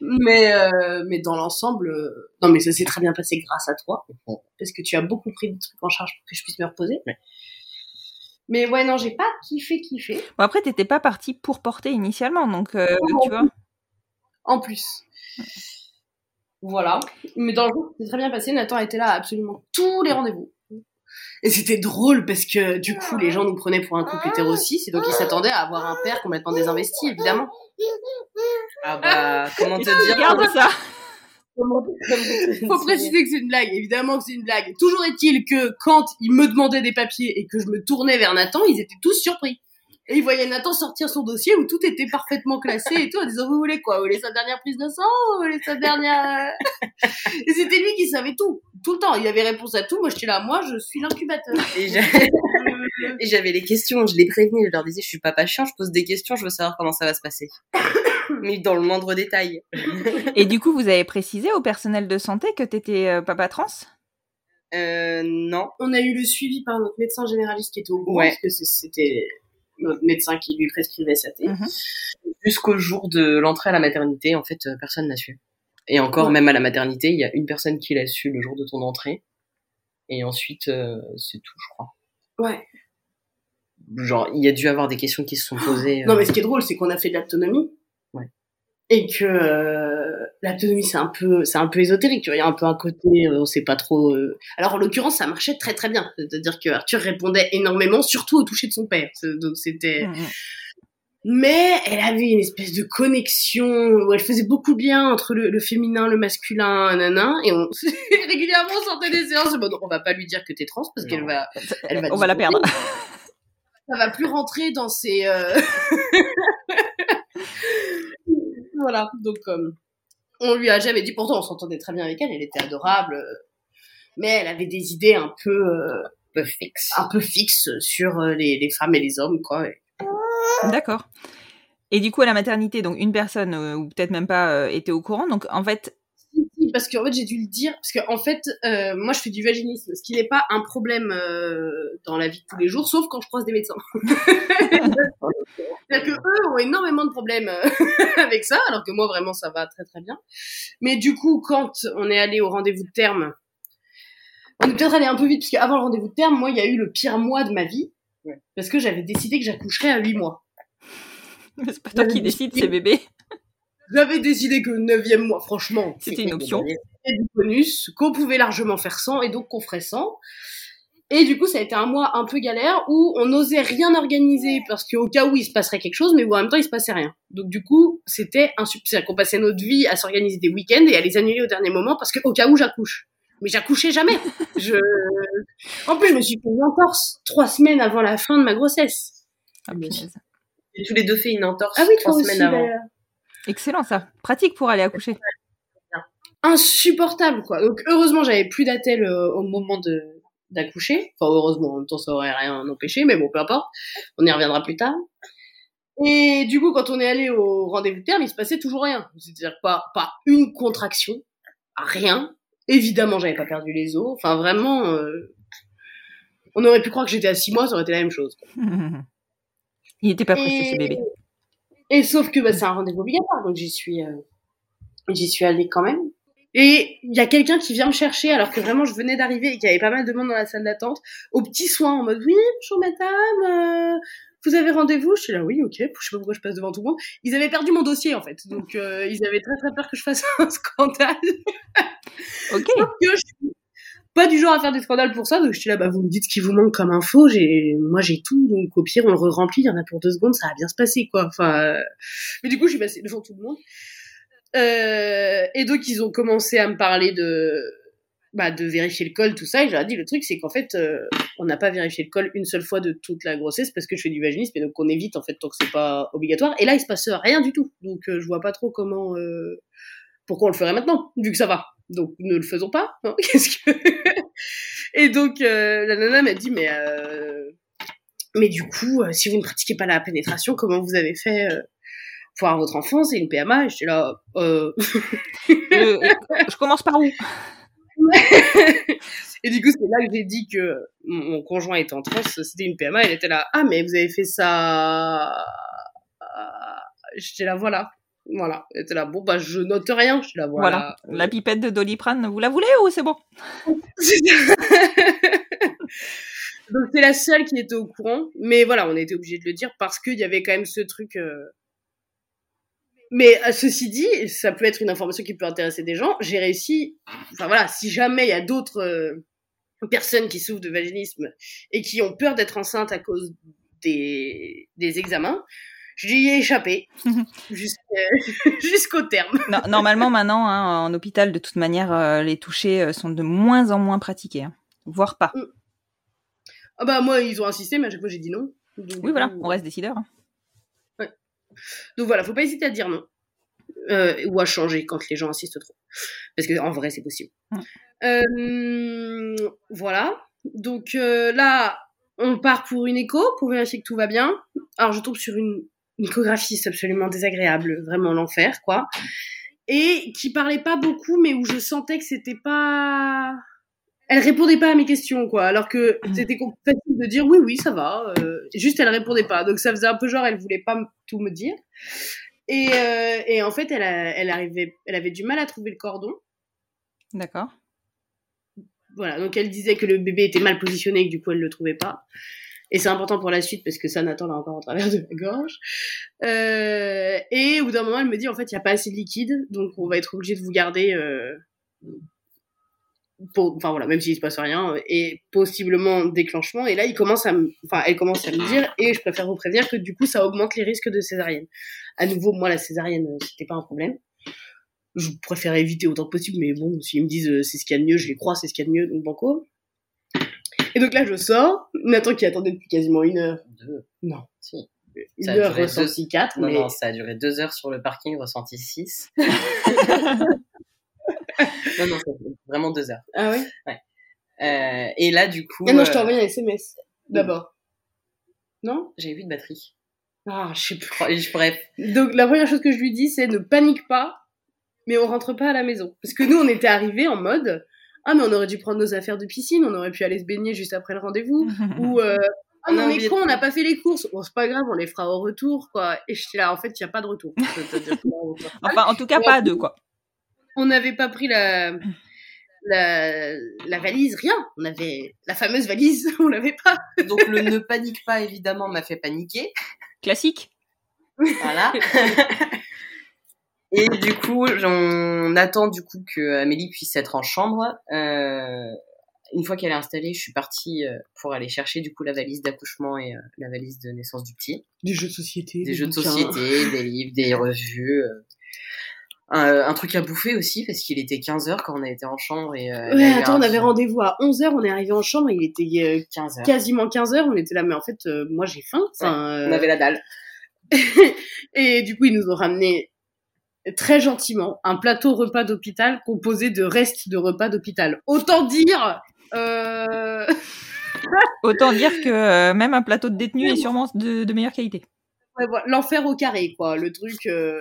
mais euh, mais dans l'ensemble, euh, non mais ça s'est très bien passé grâce à toi parce que tu as beaucoup pris de trucs en charge pour que je puisse me reposer. Mais ouais non, j'ai pas kiffé kiffé. Bon, après, t'étais pas partie pour porter initialement, donc euh, Non. tu vois. En plus. Voilà. Mais dans le jour, c'est très bien passé. Nathan était là à absolument tous les rendez-vous. Et c'était drôle parce que du coup, les gens nous prenaient pour un couple hétéro et donc ils s'attendaient à avoir un père complètement désinvesti, évidemment. Ah bah comment te dire Regarde ça. Faut préciser que c'est une blague, évidemment que c'est une blague. Toujours est-il que quand ils me demandaient des papiers et que je me tournais vers Nathan, ils étaient tous surpris. Et ils voyaient Nathan sortir son dossier où tout était parfaitement classé et tout, en disant, vous voulez quoi? Vous voulez sa dernière prise de sang? Vous voulez sa dernière... et c'était lui qui savait tout. Tout le temps. Il avait réponse à tout. Moi, j'étais là, moi, je suis l'incubateur. Et j'avais- et j'avais les questions, je les prévenais, je leur disais je suis papa chiant, je pose des questions, je veux savoir comment ça va se passer. Mais dans le moindre détail. Et du coup, vous avez précisé au personnel de santé que t'étais euh, papa trans? Euh, non. On a eu le suivi par notre médecin généraliste qui était au courant, Ouais. parce que c'était notre médecin qui lui prescrivait sa thé. Mhm. Jusqu'au jour de l'entrée à la maternité, en fait, euh, personne n'a su. Et encore, Ouais. même à la maternité, il y a une personne qui l'a su le jour de ton entrée. Et ensuite, euh, c'est tout, je crois. Ouais. Genre, il y a dû avoir des questions qui se sont posées. euh, Non, mais ce qui est drôle, c'est qu'on a fait de l'autonomie. Et que euh, l'autonomie, c'est un peu, c'est un peu ésotérique. Tu vois, il y a un peu un côté, euh, on sait pas trop. euh. Alors en l'occurrence, ça marchait très très bien. C'est-à-dire que Arthur répondait énormément, surtout au toucher de son père. Donc c'était. Mhm. Mais elle avait une espèce de connexion où elle faisait beaucoup de liens entre le, le féminin, le masculin, nanan. Et on régulièrement on sortait des séances. Bon, on va pas lui dire que t'es trans parce qu'elle va, elle va. On va la perdre. ça va plus rentrer dans ces euh, voilà donc euh, on lui a jamais dit pourtant on s'entendait très bien avec elle elle était adorable euh, mais elle avait des idées un peu euh, un peu fixes. un peu fixes sur les, les femmes et les hommes quoi Et- D'accord. Et du coup, à la maternité, donc une personne, ou peut-être même pas, euh, était au courant. Donc, en fait, si, parce qu'en fait j'ai dû le dire parce qu'en en fait euh, moi je fais du vaginisme ce qui n'est pas un problème euh, dans la vie de tous les jours sauf quand je croise des médecins c'est-à-dire que eux ont énormément de problèmes euh, avec ça alors que moi vraiment ça va très très bien mais du coup quand on est allé au rendez-vous de terme on est peut-être allé un peu vite parce qu'avant le rendez-vous de terme moi il y a eu le pire mois de ma vie Parce que j'avais décidé que j'accoucherais à 8 mois. Mais c'est pas toi qui décides, c'est bébé. J'avais décidé que le 9 mois, franchement, C'était une option. c'était du bonus, qu'on pouvait largement faire sans, et donc qu'on ferait sans. Et du coup, ça a été un mois un peu galère où on n'osait rien organiser parce qu'au cas où il se passerait quelque chose, mais où en même temps il se passait rien. Donc du coup, c'était un c'est-à-dire qu'on passait notre vie à s'organiser des week-ends et à les annuler au dernier moment parce qu'au cas où j'accouche. Mais j'accouchais jamais. Je... En plus, je me suis fait une entorse trois semaines avant la fin de ma grossesse. Ah. J'ai tous les deux fait une entorse Ah oui, trois aussi, semaines avant. Excellent ça. Pratique pour aller accoucher. insupportable quoi. Donc heureusement j'avais plus d'attel euh, au moment de d'accoucher. Enfin heureusement en même temps ça aurait rien empêché, mais bon peu importe. On y reviendra plus tard. Et du coup quand on est allé au rendez-vous de terme, il se passait toujours rien. C'est-à-dire pas pas une contraction, rien. Évidemment j'avais pas perdu les os. Enfin vraiment, euh, on aurait pu croire que j'étais à six mois, ça aurait été la même chose. Il n'était pas pressé Et- ce bébé. Et sauf que bah, c'est un rendez-vous obligatoire, donc j'y suis, euh, j'y suis allée quand même. Et il y a quelqu'un qui vient me chercher alors que vraiment je venais d'arriver et qu'il y avait pas mal de monde dans la salle d'attente, au petit soin en mode oui bonjour madame, euh, vous avez rendez-vous? Je suis là oui ok, je sais pas pourquoi je passe devant tout le monde. Ils avaient perdu mon dossier en fait, donc euh, ils avaient très très peur que je fasse un scandale. Ok. je pas du genre à faire des scandales pour ça, donc je suis là, bah vous me dites ce qui vous manque comme info, j'ai, moi j'ai tout, donc au pire on le remplit, il y en a pour deux secondes, ça va bien se passer quoi. Enfin, euh, mais du coup je suis passée devant tout le monde. Euh, et donc ils ont commencé à me parler de, bah de vérifier le col, tout ça, et j'ai dit le truc c'est qu'en fait euh, on n'a pas vérifié le col une seule fois de toute la grossesse parce que je fais du vaginisme et donc on évite en fait tant que c'est pas obligatoire. Et là il se passe rien du tout, donc euh, je vois pas trop comment, euh, pourquoi on le ferait maintenant vu que ça va. Donc ne le faisons pas. hein, Qu'est-ce que Et donc euh, la nana m'a dit mais euh, mais du coup euh, si vous ne pratiquez pas la pénétration comment vous avez fait pour avoir votre enfant c'est une PMA et j'étais là euh... Je, commence par où? Et du coup c'est là que j'ai dit que mon conjoint était en transe c'était une PMA elle était là ah mais vous avez fait ça Ah, j'étais là voilà voilà elle était là bon bah je note rien j'étais là voilà, Voilà. La pipette de Doliprane, vous la voulez ou c'est bon Donc c'est la seule qui était au courant, mais voilà, on était obligé de le dire parce qu'il y avait quand même ce truc. euh, Mais euh, ceci dit, ça peut être une information qui peut intéresser des gens. J'ai réussi, enfin voilà, si jamais il y a d'autres euh, personnes qui souffrent de vaginisme et qui ont peur d'être enceintes à cause des, des examens, j'y ai échappé jusqu'au terme. Non, Normalement, maintenant, hein, en hôpital, de toute manière, euh, les touchés euh, sont de moins en moins pratiqués. hein. Voire pas. Ah bah moi ils ont insisté, mais à chaque fois j'ai dit non. Donc, Oui, voilà, on reste décideur. hein. Donc voilà, faut pas hésiter à dire non. Euh, ou à changer quand les gens insistent trop. Parce que en vrai, c'est possible. Mm. Euh, voilà. Donc là, on part pour une écho pour vérifier que tout va bien. Alors je tombe sur une, c'est absolument désagréable, vraiment l'enfer, quoi. Et qui parlait pas beaucoup, mais où je sentais que c'était pas. Elle répondait pas à mes questions, quoi. Alors que Mm. c'était facile de dire oui, oui, ça va. euh, juste, elle répondait pas. Donc ça faisait un peu genre, elle voulait pas tout me dire. Et, euh, et en fait, elle, a- elle arrivait, elle avait du mal à trouver le cordon. D'accord. Voilà, donc elle disait que le bébé était mal positionné et que du coup elle le trouvait pas. Et c'est important pour la suite parce que ça, Nathan l'a encore en travers de la gorge. Euh, et au bout d'un moment, elle me dit en fait, il n'y a pas assez de liquide, donc on va être obligé de vous garder. Euh, enfin voilà, même s'il se passe rien, et possiblement déclenchement. Et là, il commence à enfin, elle commence à me dire, et je préfère vous prévenir que du coup, ça augmente les risques de césarienne. À nouveau, moi, la césarienne, euh, c'était pas un problème. Je préfère éviter autant que possible, mais bon, s'ils me disent c'est ce qu'il y a de mieux, je les crois, c'est ce qu'il y a de mieux, donc banco. Et donc là, je sors. Nathan qui attendait depuis quasiment une heure. Deux. Non. Si. Une Ça a heure ressenti quatre, Non, mais non, ça a duré deux heures sur le parking, ressenti six. non, non, ça a duré vraiment deux heures. ah oui. Euh, et là, du coup. Ah non, je t'ai euh, envoyé un SMS d'abord. Non? J'avais plus de batterie. Ah, je sais plus. Je pourrais. Donc la première chose que je lui dis, c'est ne panique pas, mais on rentre pas à la maison. Parce que nous, on était arrivés en mode ah mais on aurait dû prendre nos affaires de piscine, on aurait pu aller se baigner juste après le rendez-vous, ou euh, ah On mais a on oublié est de con, on n'a pas fait les courses. Bon c'est pas grave, on les fera au retour quoi. Et j'étais là, en fait, il y a pas de retour. Enfin, en tout cas, pas à deux, quoi. on n'avait pas pris la la, la valise, rien. On avait la fameuse valise, on l'avait pas. Donc le ne panique pas évidemment m'a fait paniquer. Classique. Voilà. Et du coup, on attend du coup que Amélie puisse être en chambre. Euh, une fois qu'elle est installée, je suis partie euh, pour aller chercher du coup la valise d'accouchement et euh, la valise de naissance du petit. Des jeux de société. Des, jeux de société, des livres, des revues. Euh, un, un, truc à bouffer aussi parce qu'il était 15h quand on a été en chambre et euh, ouais attends on avait rendez-vous à 11h on est arrivé en chambre il était 15 heures. quasiment 15h on était là mais en fait moi j'ai faim ouais, on avait la dalle et du coup ils nous ont ramené très gentiment un plateau repas d'hôpital composé de restes de repas d'hôpital autant dire euh... Autant dire que euh, même un plateau de détenus est sûrement de, de meilleure qualité. Ouais, voilà, l'enfer au carré, quoi. Le truc. Euh...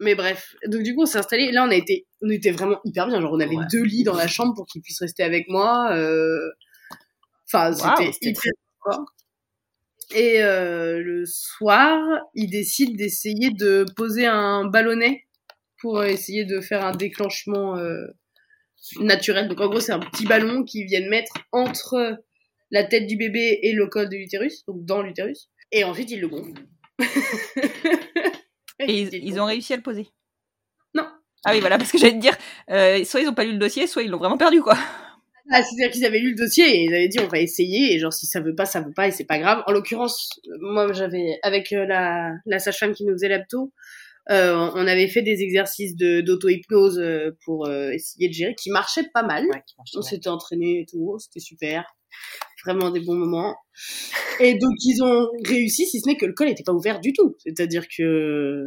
Mais bref. Donc du coup, on s'est installé. Là, on a été, on était vraiment hyper bien. Genre, on avait Ouais. deux lits dans la chambre pour qu'ils puissent rester avec moi. euh, Enfin, c'était hyper fort. Et euh, le soir, ils décident d'essayer de poser un ballonnet pour essayer de faire un déclenchement euh, naturel. Donc en gros, c'est un petit ballon qu'ils viennent mettre entre la tête du bébé et le col de l'utérus, donc dans l'utérus. Et ensuite, ils le gonflent. Et ils, ils ont réussi à le poser? Non. Ah oui, voilà, parce que j'allais te dire, euh, soit ils ont pas lu le dossier, soit ils l'ont vraiment perdu, quoi. Ah, c'est-à-dire qu'ils avaient lu le dossier et ils avaient dit on va essayer et genre si ça veut pas ça veut pas et c'est pas grave. En l'occurrence, moi j'avais avec euh, la, la sage-femme qui nous faisait l'abto, euh, on avait fait des exercices de d'auto-hypnose euh, pour euh, essayer de gérer qui marchaient pas mal. Ouais, marche On s'était entraîné et tout, c'était super. Vraiment des bons moments. Et donc ils ont réussi, si ce n'est que le col n'était pas ouvert du tout. C'est-à-dire que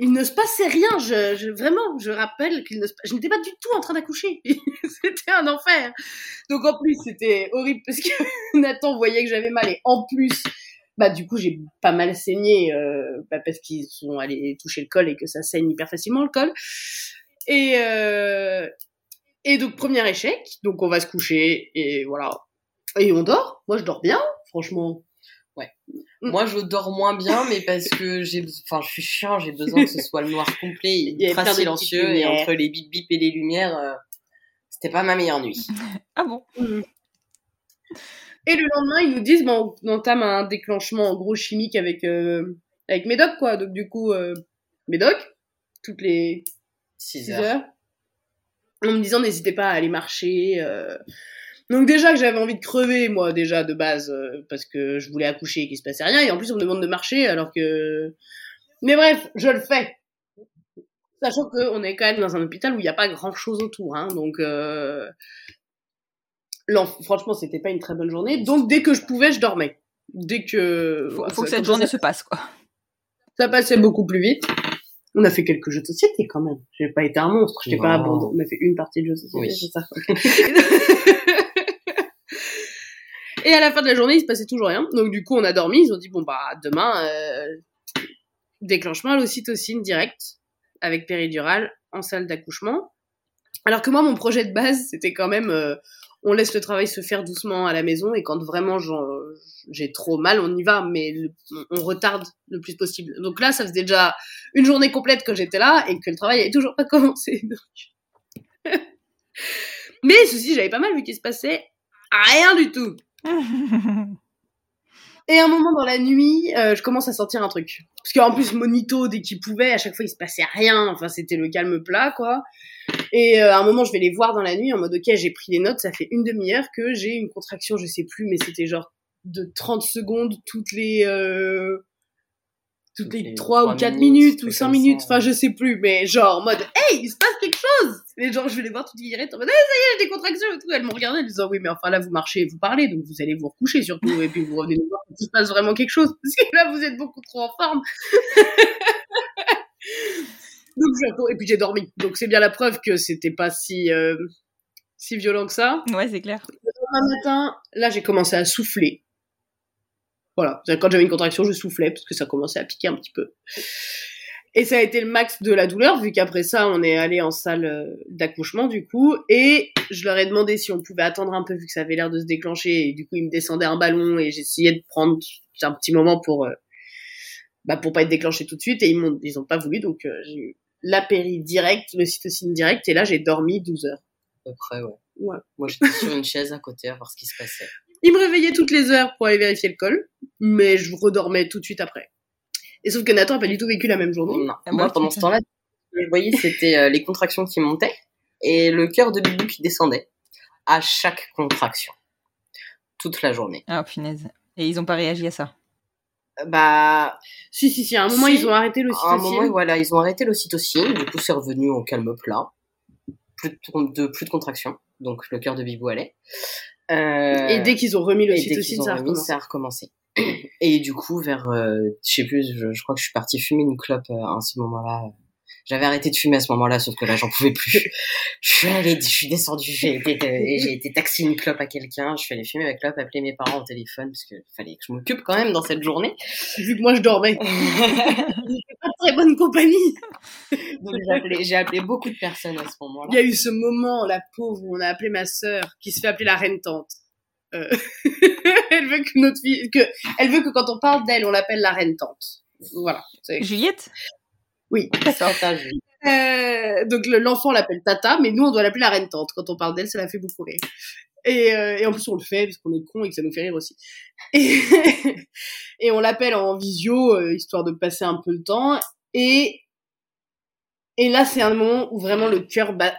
il ne se passait rien. Je, je vraiment, je rappelle qu'il ne je n'étais pas du tout en train d'accoucher. c'était un enfer. Donc en plus c'était horrible parce que Nathan voyait que j'avais mal et en plus, bah du coup j'ai pas mal saigné euh, bah, parce qu'ils sont allés toucher le col et que ça saigne hyper facilement le col. Et euh, et donc premier échec. Donc on va se coucher et voilà. Et on dort. Moi je dors bien, franchement. Moi, je dors moins bien, mais parce que j'ai, enfin, je suis chiant, j'ai besoin que ce soit le noir complet, Il de silencieux, et entre les bip bip et les lumières, euh, c'était pas ma meilleure nuit. Ah bon? Et le lendemain, ils nous disent, bon, on entame un déclenchement en gros chimique avec, euh, avec Médoc, quoi. Donc, du coup, euh, Médoc, toutes les 6 6 heures. heures, en me disant, n'hésitez pas à aller marcher. euh. Donc, déjà que j'avais envie de crever, moi, déjà, de base, euh, parce que je voulais accoucher et qu'il se passait rien. Et en plus, on me demande de marcher, alors que... Mais bref, je le fais. Sachant qu'on est quand même dans un hôpital où il n'y a pas grand-chose autour, hein. Donc... Euh... Franchement, c'était pas une très bonne journée. Donc, dès que je pouvais, je dormais. Dès que... Faut, que cette ça, journée se passe, quoi. ça passait beaucoup plus vite. On a fait quelques jeux de société quand même. J'ai pas été un monstre, j'étais pas abandonné. On a fait une partie de jeux de société, Oui. c'est ça. Et à la fin de la journée, il se passait toujours rien. Donc du coup, on a dormi. Ils ont dit bon bah demain euh, déclenchement à l'ocytocine direct avec péridurale en salle d'accouchement. Alors que moi, mon projet de base, c'était quand même euh, on laisse le travail se faire doucement à la maison et quand vraiment j'ai trop mal, on y va, mais on- retarde le plus possible. Donc là, ça faisait déjà une journée complète que j'étais là et que le travail avait toujours pas commencé. mais ceci, j'avais pas mal vu qu'il se passait rien du tout. Et à un moment dans la nuit, euh, je commence à sentir un truc. Parce qu'en plus, Monito, dès qu'il pouvait, à chaque fois, il se passait rien. Enfin, c'était le calme plat, quoi. Et euh, à un moment, je vais les voir dans la nuit en mode, ok, j'ai pris des notes, ça fait une demi-heure que j'ai une contraction, je sais plus, mais c'était genre de 30 secondes toutes les... Euh, toutes les les 3 trois ou 4 minutes, minutes, ou trucs 5 comme minutes, enfin je sais plus, mais genre en mode hey, il se passe quelque chose Et genre je vais les voir toutes guérettes en mode hey, ça y est, j'ai des contractions et tout, elles m'ont regardé, elles disant oui mais enfin là vous marchez et vous parlez, donc vous allez vous recoucher surtout, et puis vous revenez nous voir quand il se passe vraiment quelque chose, parce que là vous êtes beaucoup trop en forme Donc et puis j'ai dormi, donc c'est bien la preuve que c'était pas si, euh, si violent que ça. ouais, c'est clair. Un matin, là, j'ai commencé à souffler. Voilà. Quand j'avais une contraction, je soufflais parce que ça commençait à piquer un petit peu. Et ça a été le max de la douleur, vu qu'après ça, on est allé en salle euh, d'accouchement, du coup. Et je leur ai demandé si on pouvait attendre un peu, vu que ça avait l'air de se déclencher. Et du coup, ils me descendaient un ballon et j'essayais de prendre un petit moment pour, euh, bah, pour pas être déclenché tout de suite. Et ils m'ont, ils ont pas voulu, donc euh, j'ai eu la péri le cytocine direct. Et là, j'ai dormi 12 heures. À peu près, ouais. Ouais. Moi, j'étais sur une chaise à côté à voir ce qui se passait. Il me réveillait toutes les heures pour aller vérifier le col, mais je redormais tout de suite après. Et sauf que Nathan a pas du tout vécu la même journée. Non. Ah, Moi, moi, pendant ce temps-là, je voyais, c'était euh, les contractions qui montaient et le cœur de Bibou qui descendait à chaque contraction. Toute la journée. Ah, punaise. Et ils ont pas réagi à ça? Euh, Bah, Si, si, si, à un moment, Si. ils ont arrêté à un l'ocytocine. moment, voilà, ils ont arrêté l'ocytocine. Du coup, c'est revenu au calme plat. Plus de, de- plus de contractions. Donc, le cœur de Bibou allait. Euh, Et dès qu'ils ont remis qu'ils ont ça a remis, recommencé. ça a recommencé. Et du coup, vers, euh, je sais plus, je, je crois que je suis partie fumer une clope euh, à ce moment-là. J'avais arrêté de fumer à ce moment-là, sauf que là, j'en pouvais plus. je suis allée, je suis descendue, j'ai été, j'ai été taxer une clope à quelqu'un. Je suis allée fumer ma clope, appeler mes parents au téléphone, parce qu'il fallait que je m'occupe quand même dans cette journée. Vu que moi, je dormais. Pas de très bonne compagnie. Donc, j'ai appelé, j'ai appelé beaucoup de personnes à ce moment-là. Il y a eu ce moment, la pauvre, où on a appelé ma sœur, qui se fait appeler la reine tante. Euh, elle veut que notre fille, que, elle veut que quand on parle d'elle, on l'appelle la reine tante. Voilà. C'est- Juliette? Oui. Euh, donc le- l'enfant l'appelle Tata, mais nous on doit l'appeler la reine tante. Quand on parle d'elle, ça la fait beaucoup rire. Et, euh, et en plus on le fait parce qu'on est con et que ça nous fait rire aussi. Et, et on l'appelle en visio euh, histoire de passer un peu le temps. Et et là c'est un moment où vraiment le cœur bat-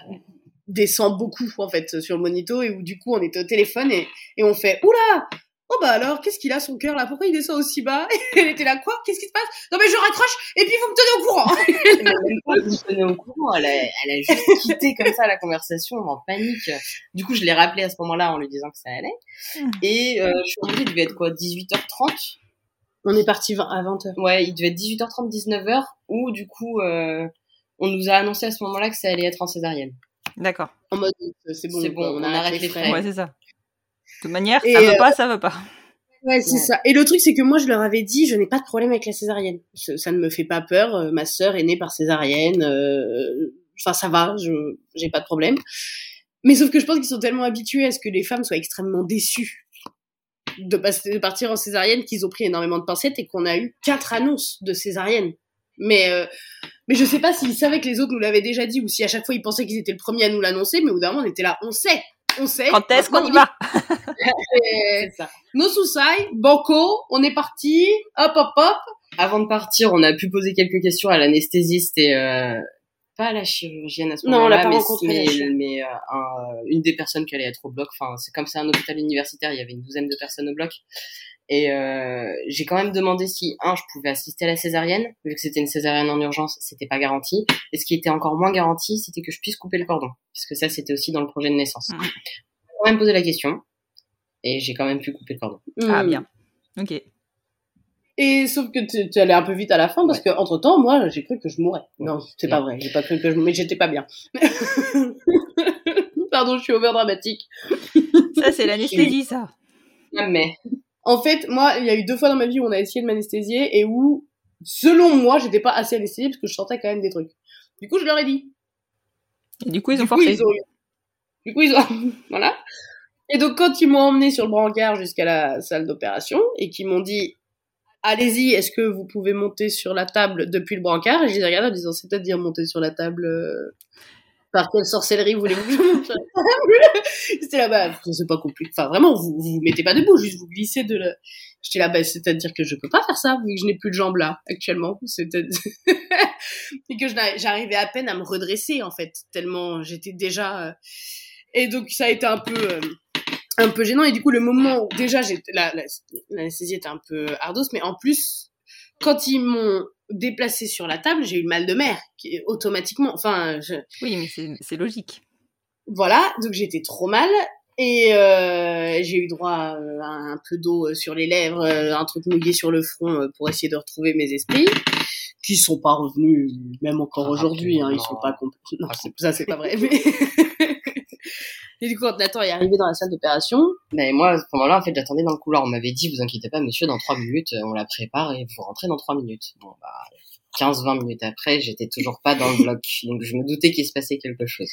descend beaucoup en fait sur le monito et où du coup on était au téléphone et, et on fait oula oh bah alors qu'est-ce qu'il a son cœur là? Pourquoi il descend aussi bas? Et elle était là quoi? Qu'est-ce qui se passe? Non mais je raccroche et puis vous me tenez au courant Elle m'a même pas vous tenez au courant. Elle a, elle a juste quitté comme ça la conversation en panique. Du coup, je l'ai rappelé à ce moment-là en lui disant que ça allait. Mm. Et euh, je suis remontée, il devait être quoi, 18h30 on est parti à 20h Ouais, il devait être 18h30, 19h, où du coup, euh, on nous a annoncé à ce moment-là que ça allait être en césarienne. D'accord. en mode euh, c'est bon, C'est bon, quoi, on arrête les frais. Ouais, c'est ça. De toute manière, Et, ça veut euh, pas, ça veut pas. Ouais, c'est Ouais. ça. Et le truc, c'est que moi, je leur avais dit, je n'ai pas de problème avec la césarienne. Ça, ça ne me fait pas peur. euh, Ma sœur est née par césarienne. euh, Enfin, ça va. Je j'ai pas de problème. Mais sauf que je pense qu'ils sont tellement habitués à ce que les femmes soient extrêmement déçues de, passer, de partir en césarienne qu'ils ont pris énormément de pincettes et qu'on a eu quatre annonces de césarienne. Mais euh, mais je sais pas s'ils savaient que les autres nous l'avaient déjà dit ou si à chaque fois ils pensaient qu'ils étaient le premier à nous l'annoncer. Mais au bout d'un moment, on était là, on sait, on sait. Quand est-ce qu'on y va ça. nos soucis, banco, on est parti, hop hop hop. Avant de partir, on a pu poser quelques questions à l'anesthésiste et euh, pas à la chirurgienne à ce moment-là, mais, mais, euh, un- une des personnes qui allait être au bloc. Enfin, c'est comme c'est un hôpital universitaire, il y avait une douzaine de personnes au bloc. Et euh, j'ai quand même demandé si un, je pouvais assister à la césarienne, vu que c'était une césarienne en urgence, c'était pas garanti. Et ce qui était encore moins garanti, c'était que je puisse couper le cordon, puisque ça, c'était aussi dans le projet de naissance. J'ai quand même posé la question, et j'ai quand même pu couper le cordon. Ah, Hmm. bien. Ok. Et sauf que tu, tu allais un peu vite à la fin parce que entre temps, moi, j'ai cru que je mourrais. Non, c'est pas vrai. J'ai pas cru que je mais j'étais pas bien. Pardon, je suis over dramatique. Ça, c'est l'anesthésie, ça. Ah, Mais En fait, moi, il y a eu deux fois dans ma vie où on a essayé de m'anesthésier et où, selon moi, j'étais pas assez anesthésiée parce que je sentais quand même des trucs. Du coup, je leur ai dit. Et du coup, ils ont Du coup, forcé. ils ont Du coup, ils ont... voilà. Et donc, quand ils m'ont emmené sur le brancard jusqu'à la salle d'opération et qu'ils m'ont dit, allez-y, est-ce que vous pouvez monter sur la table depuis le brancard? Et je les ai regardés en disant, c'est-à-dire monter sur la table euh, par quelle sorcellerie voulez-vous que je table C'était là-bas, c'est pas compliqué. Enfin, vraiment, vous, vous vous mettez pas debout, juste vous glissez de la... J'étais là, bah, c'est-à-dire que je peux pas faire ça, vu que je n'ai plus de jambes là, actuellement. Et que j'arrivais à peine à me redresser, en fait, tellement j'étais déjà... euh, Et donc, ça a été un peu... euh, un peu gênant et du coup le moment où déjà j'étais la la- l'anesthésie était un peu ardos mais en plus quand ils m'ont déplacé sur la table j'ai eu mal de mer qui, automatiquement enfin je- Oui, mais c'est- logique. voilà, donc j'étais trop mal et euh, j'ai eu droit euh, à un peu d'eau euh, sur les lèvres, euh, un truc mouillé sur le front pour essayer de retrouver mes esprits, qui sont pas revenus même encore Ah, aujourd'hui, hein, ils non. sont pas complets. Non, Ah, ça c'est pas vrai. Mais... et du coup, quand Nathan est arrivé dans la salle d'opération, Mais moi, à ce moment-là, en fait, j'attendais dans le couloir. On m'avait dit, vous inquiétez pas, monsieur, dans trois minutes, euh, on la prépare et vous rentrez dans trois minutes. Bon, bah, 15-20 minutes après, j'étais toujours pas dans le bloc. Donc, je me doutais qu'il se passait quelque chose.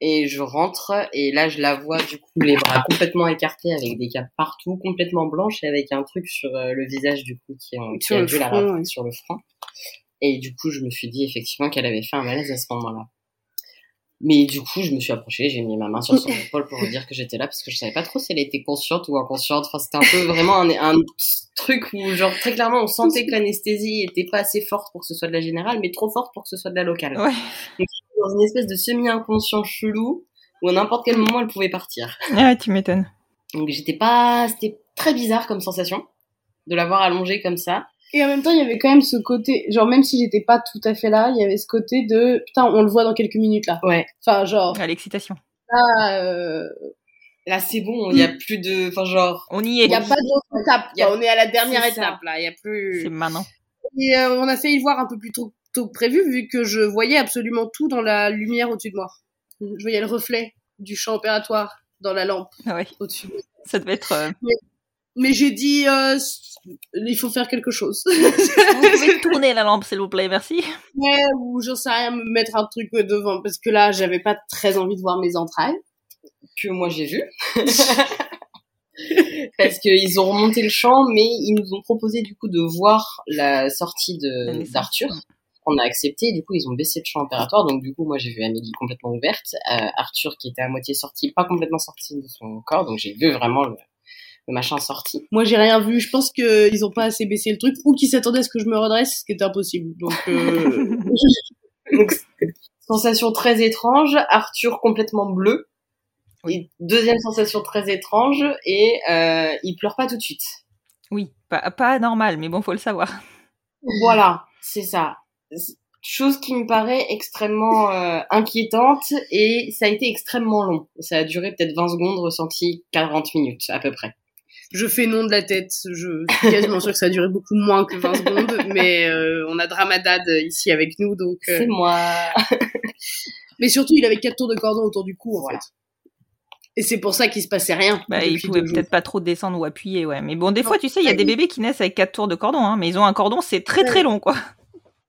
Et je rentre, et là, je la vois, du coup, les bras complètement écartés, avec des capes partout, complètement blanches, et avec un truc sur euh, le visage, du coup, qui, ont- qui a dû la front, ouais. sur le front. Et du coup, je me suis dit, effectivement, qu'elle avait fait un malaise à ce moment-là. Mais du coup, je me suis approchée, j'ai mis ma main sur son épaule pour lui dire que j'étais là parce que je savais pas trop si elle était consciente ou inconsciente. Enfin, c'était un peu vraiment un, un truc où, genre, très clairement, on sentait que l'anesthésie était pas assez forte pour que ce soit de la générale, mais trop forte pour que ce soit de la locale. Ouais. Donc, dans une espèce de semi-inconscient chelou où à n'importe quel moment elle pouvait partir. Ah, tu m'étonnes. Donc, j'étais pas, c'était très bizarre comme sensation de l'avoir allongée comme ça. Et en même temps, il y avait quand même ce côté, genre même si j'étais pas tout à fait là, il y avait ce côté de putain, on le voit dans quelques minutes là. Ouais. Enfin, genre À l'excitation. là, euh, Là, c'est bon, il y a plus de, enfin, genre, On y il est. y a pas d'autre étape. A-. On est à la dernière ça. étape là. Il y a plus. C'est maintenant. Et euh, on a failli le voir un peu plus tôt, tôt que prévu vu que je voyais absolument tout dans la lumière au-dessus de moi. Je voyais le reflet du champ opératoire dans la lampe Ah Ouais. au-dessus. Ça devait être. euh, Mais j'ai dit, euh, il faut faire quelque chose. Vous pouvez tourner la lampe, s'il vous plaît, merci. Ouais, ou j'en sais rien, me mettre un truc devant, parce que là, j'avais pas très envie de voir mes entrailles. que moi j'ai vu. Parce qu'ils ont remonté le champ, mais ils nous ont proposé du coup de voir la sortie de d'Arthur. On a accepté, du coup ils ont baissé le champ opératoire, donc du coup moi j'ai vu Amélie complètement ouverte, euh, Arthur qui était à moitié sorti, pas complètement sorti de son corps, donc j'ai vu vraiment le, le machin sorti. Moi, j'ai rien vu. Je pense qu'ils ont pas assez baissé le truc, ou qu'ils s'attendaient à ce que je me redresse, ce qui était impossible. Donc, euh... Donc sensation très étrange, Arthur complètement bleu. Et deuxième sensation très étrange, et euh, il pleure pas tout de suite. Oui, pas, pas normal, mais bon, faut le savoir. Voilà, c'est ça. Chose qui me paraît extrêmement euh, inquiétante et ça a été extrêmement long. Ça a duré peut-être 20 secondes, ressenti 40 minutes à peu près. Je fais non de la tête. Je suis quasiment sûre que ça a duré beaucoup moins que 20 secondes, mais euh, on a Dramadad ici avec nous, donc. euh, C'est moi. Mais surtout, il avait quatre tours de cordon autour du cou, en Voilà. fait. Et c'est pour ça qu'il se passait rien. Bah, il pouvait peut-être pas trop descendre ou appuyer, ouais. Mais bon, des fois, tu sais, il y a des bébés qui naissent avec quatre tours de cordon, hein, mais ils ont un cordon, c'est très très long, quoi.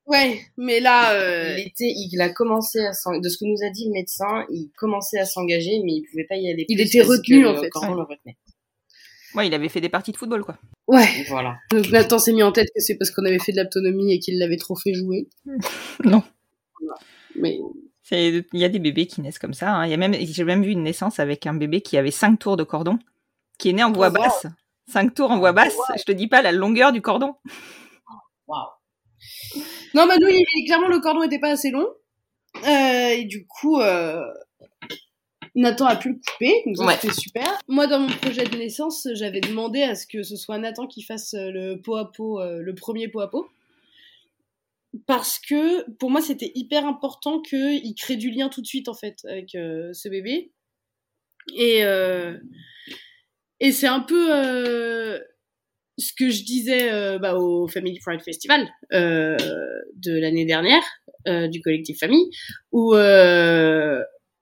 Ouais, mais là, euh, Il a commencé à s'en- de ce que nous a dit le médecin, il commençait à s'engager, mais il pouvait pas y aller. Il était retenu, en le fait. le retenait. Ouais, il avait fait des parties de football, quoi. ouais. Voilà. Donc Nathan s'est mis en tête que c'est parce qu'on avait fait de l'autonomie et qu'il l'avait trop fait jouer. Non. Mais C'est- Il y a des bébés qui naissent comme ça. hein. Il y a même, j'ai même vu une naissance avec un bébé qui avait cinq tours de cordon, qui est né en voie basse. Cinq tours en voie basse. Je te dis pas la longueur du cordon. Waouh. non, bah nous, il- clairement, le cordon était pas assez long. Euh, et du coup, euh, Nathan a pu le couper, donc Ouais. c'était super. Moi, dans mon projet de naissance, j'avais demandé à ce que ce soit Nathan qui fasse euh, le pot à pot, euh, le premier pot à pot. Parce que pour moi, c'était hyper important qu'il crée du lien tout de suite, en fait, avec euh, ce bébé. Et, euh, et c'est un peu euh, ce que je disais bah, au Family Pride Festival de l'année dernière, du collectif Famille, où,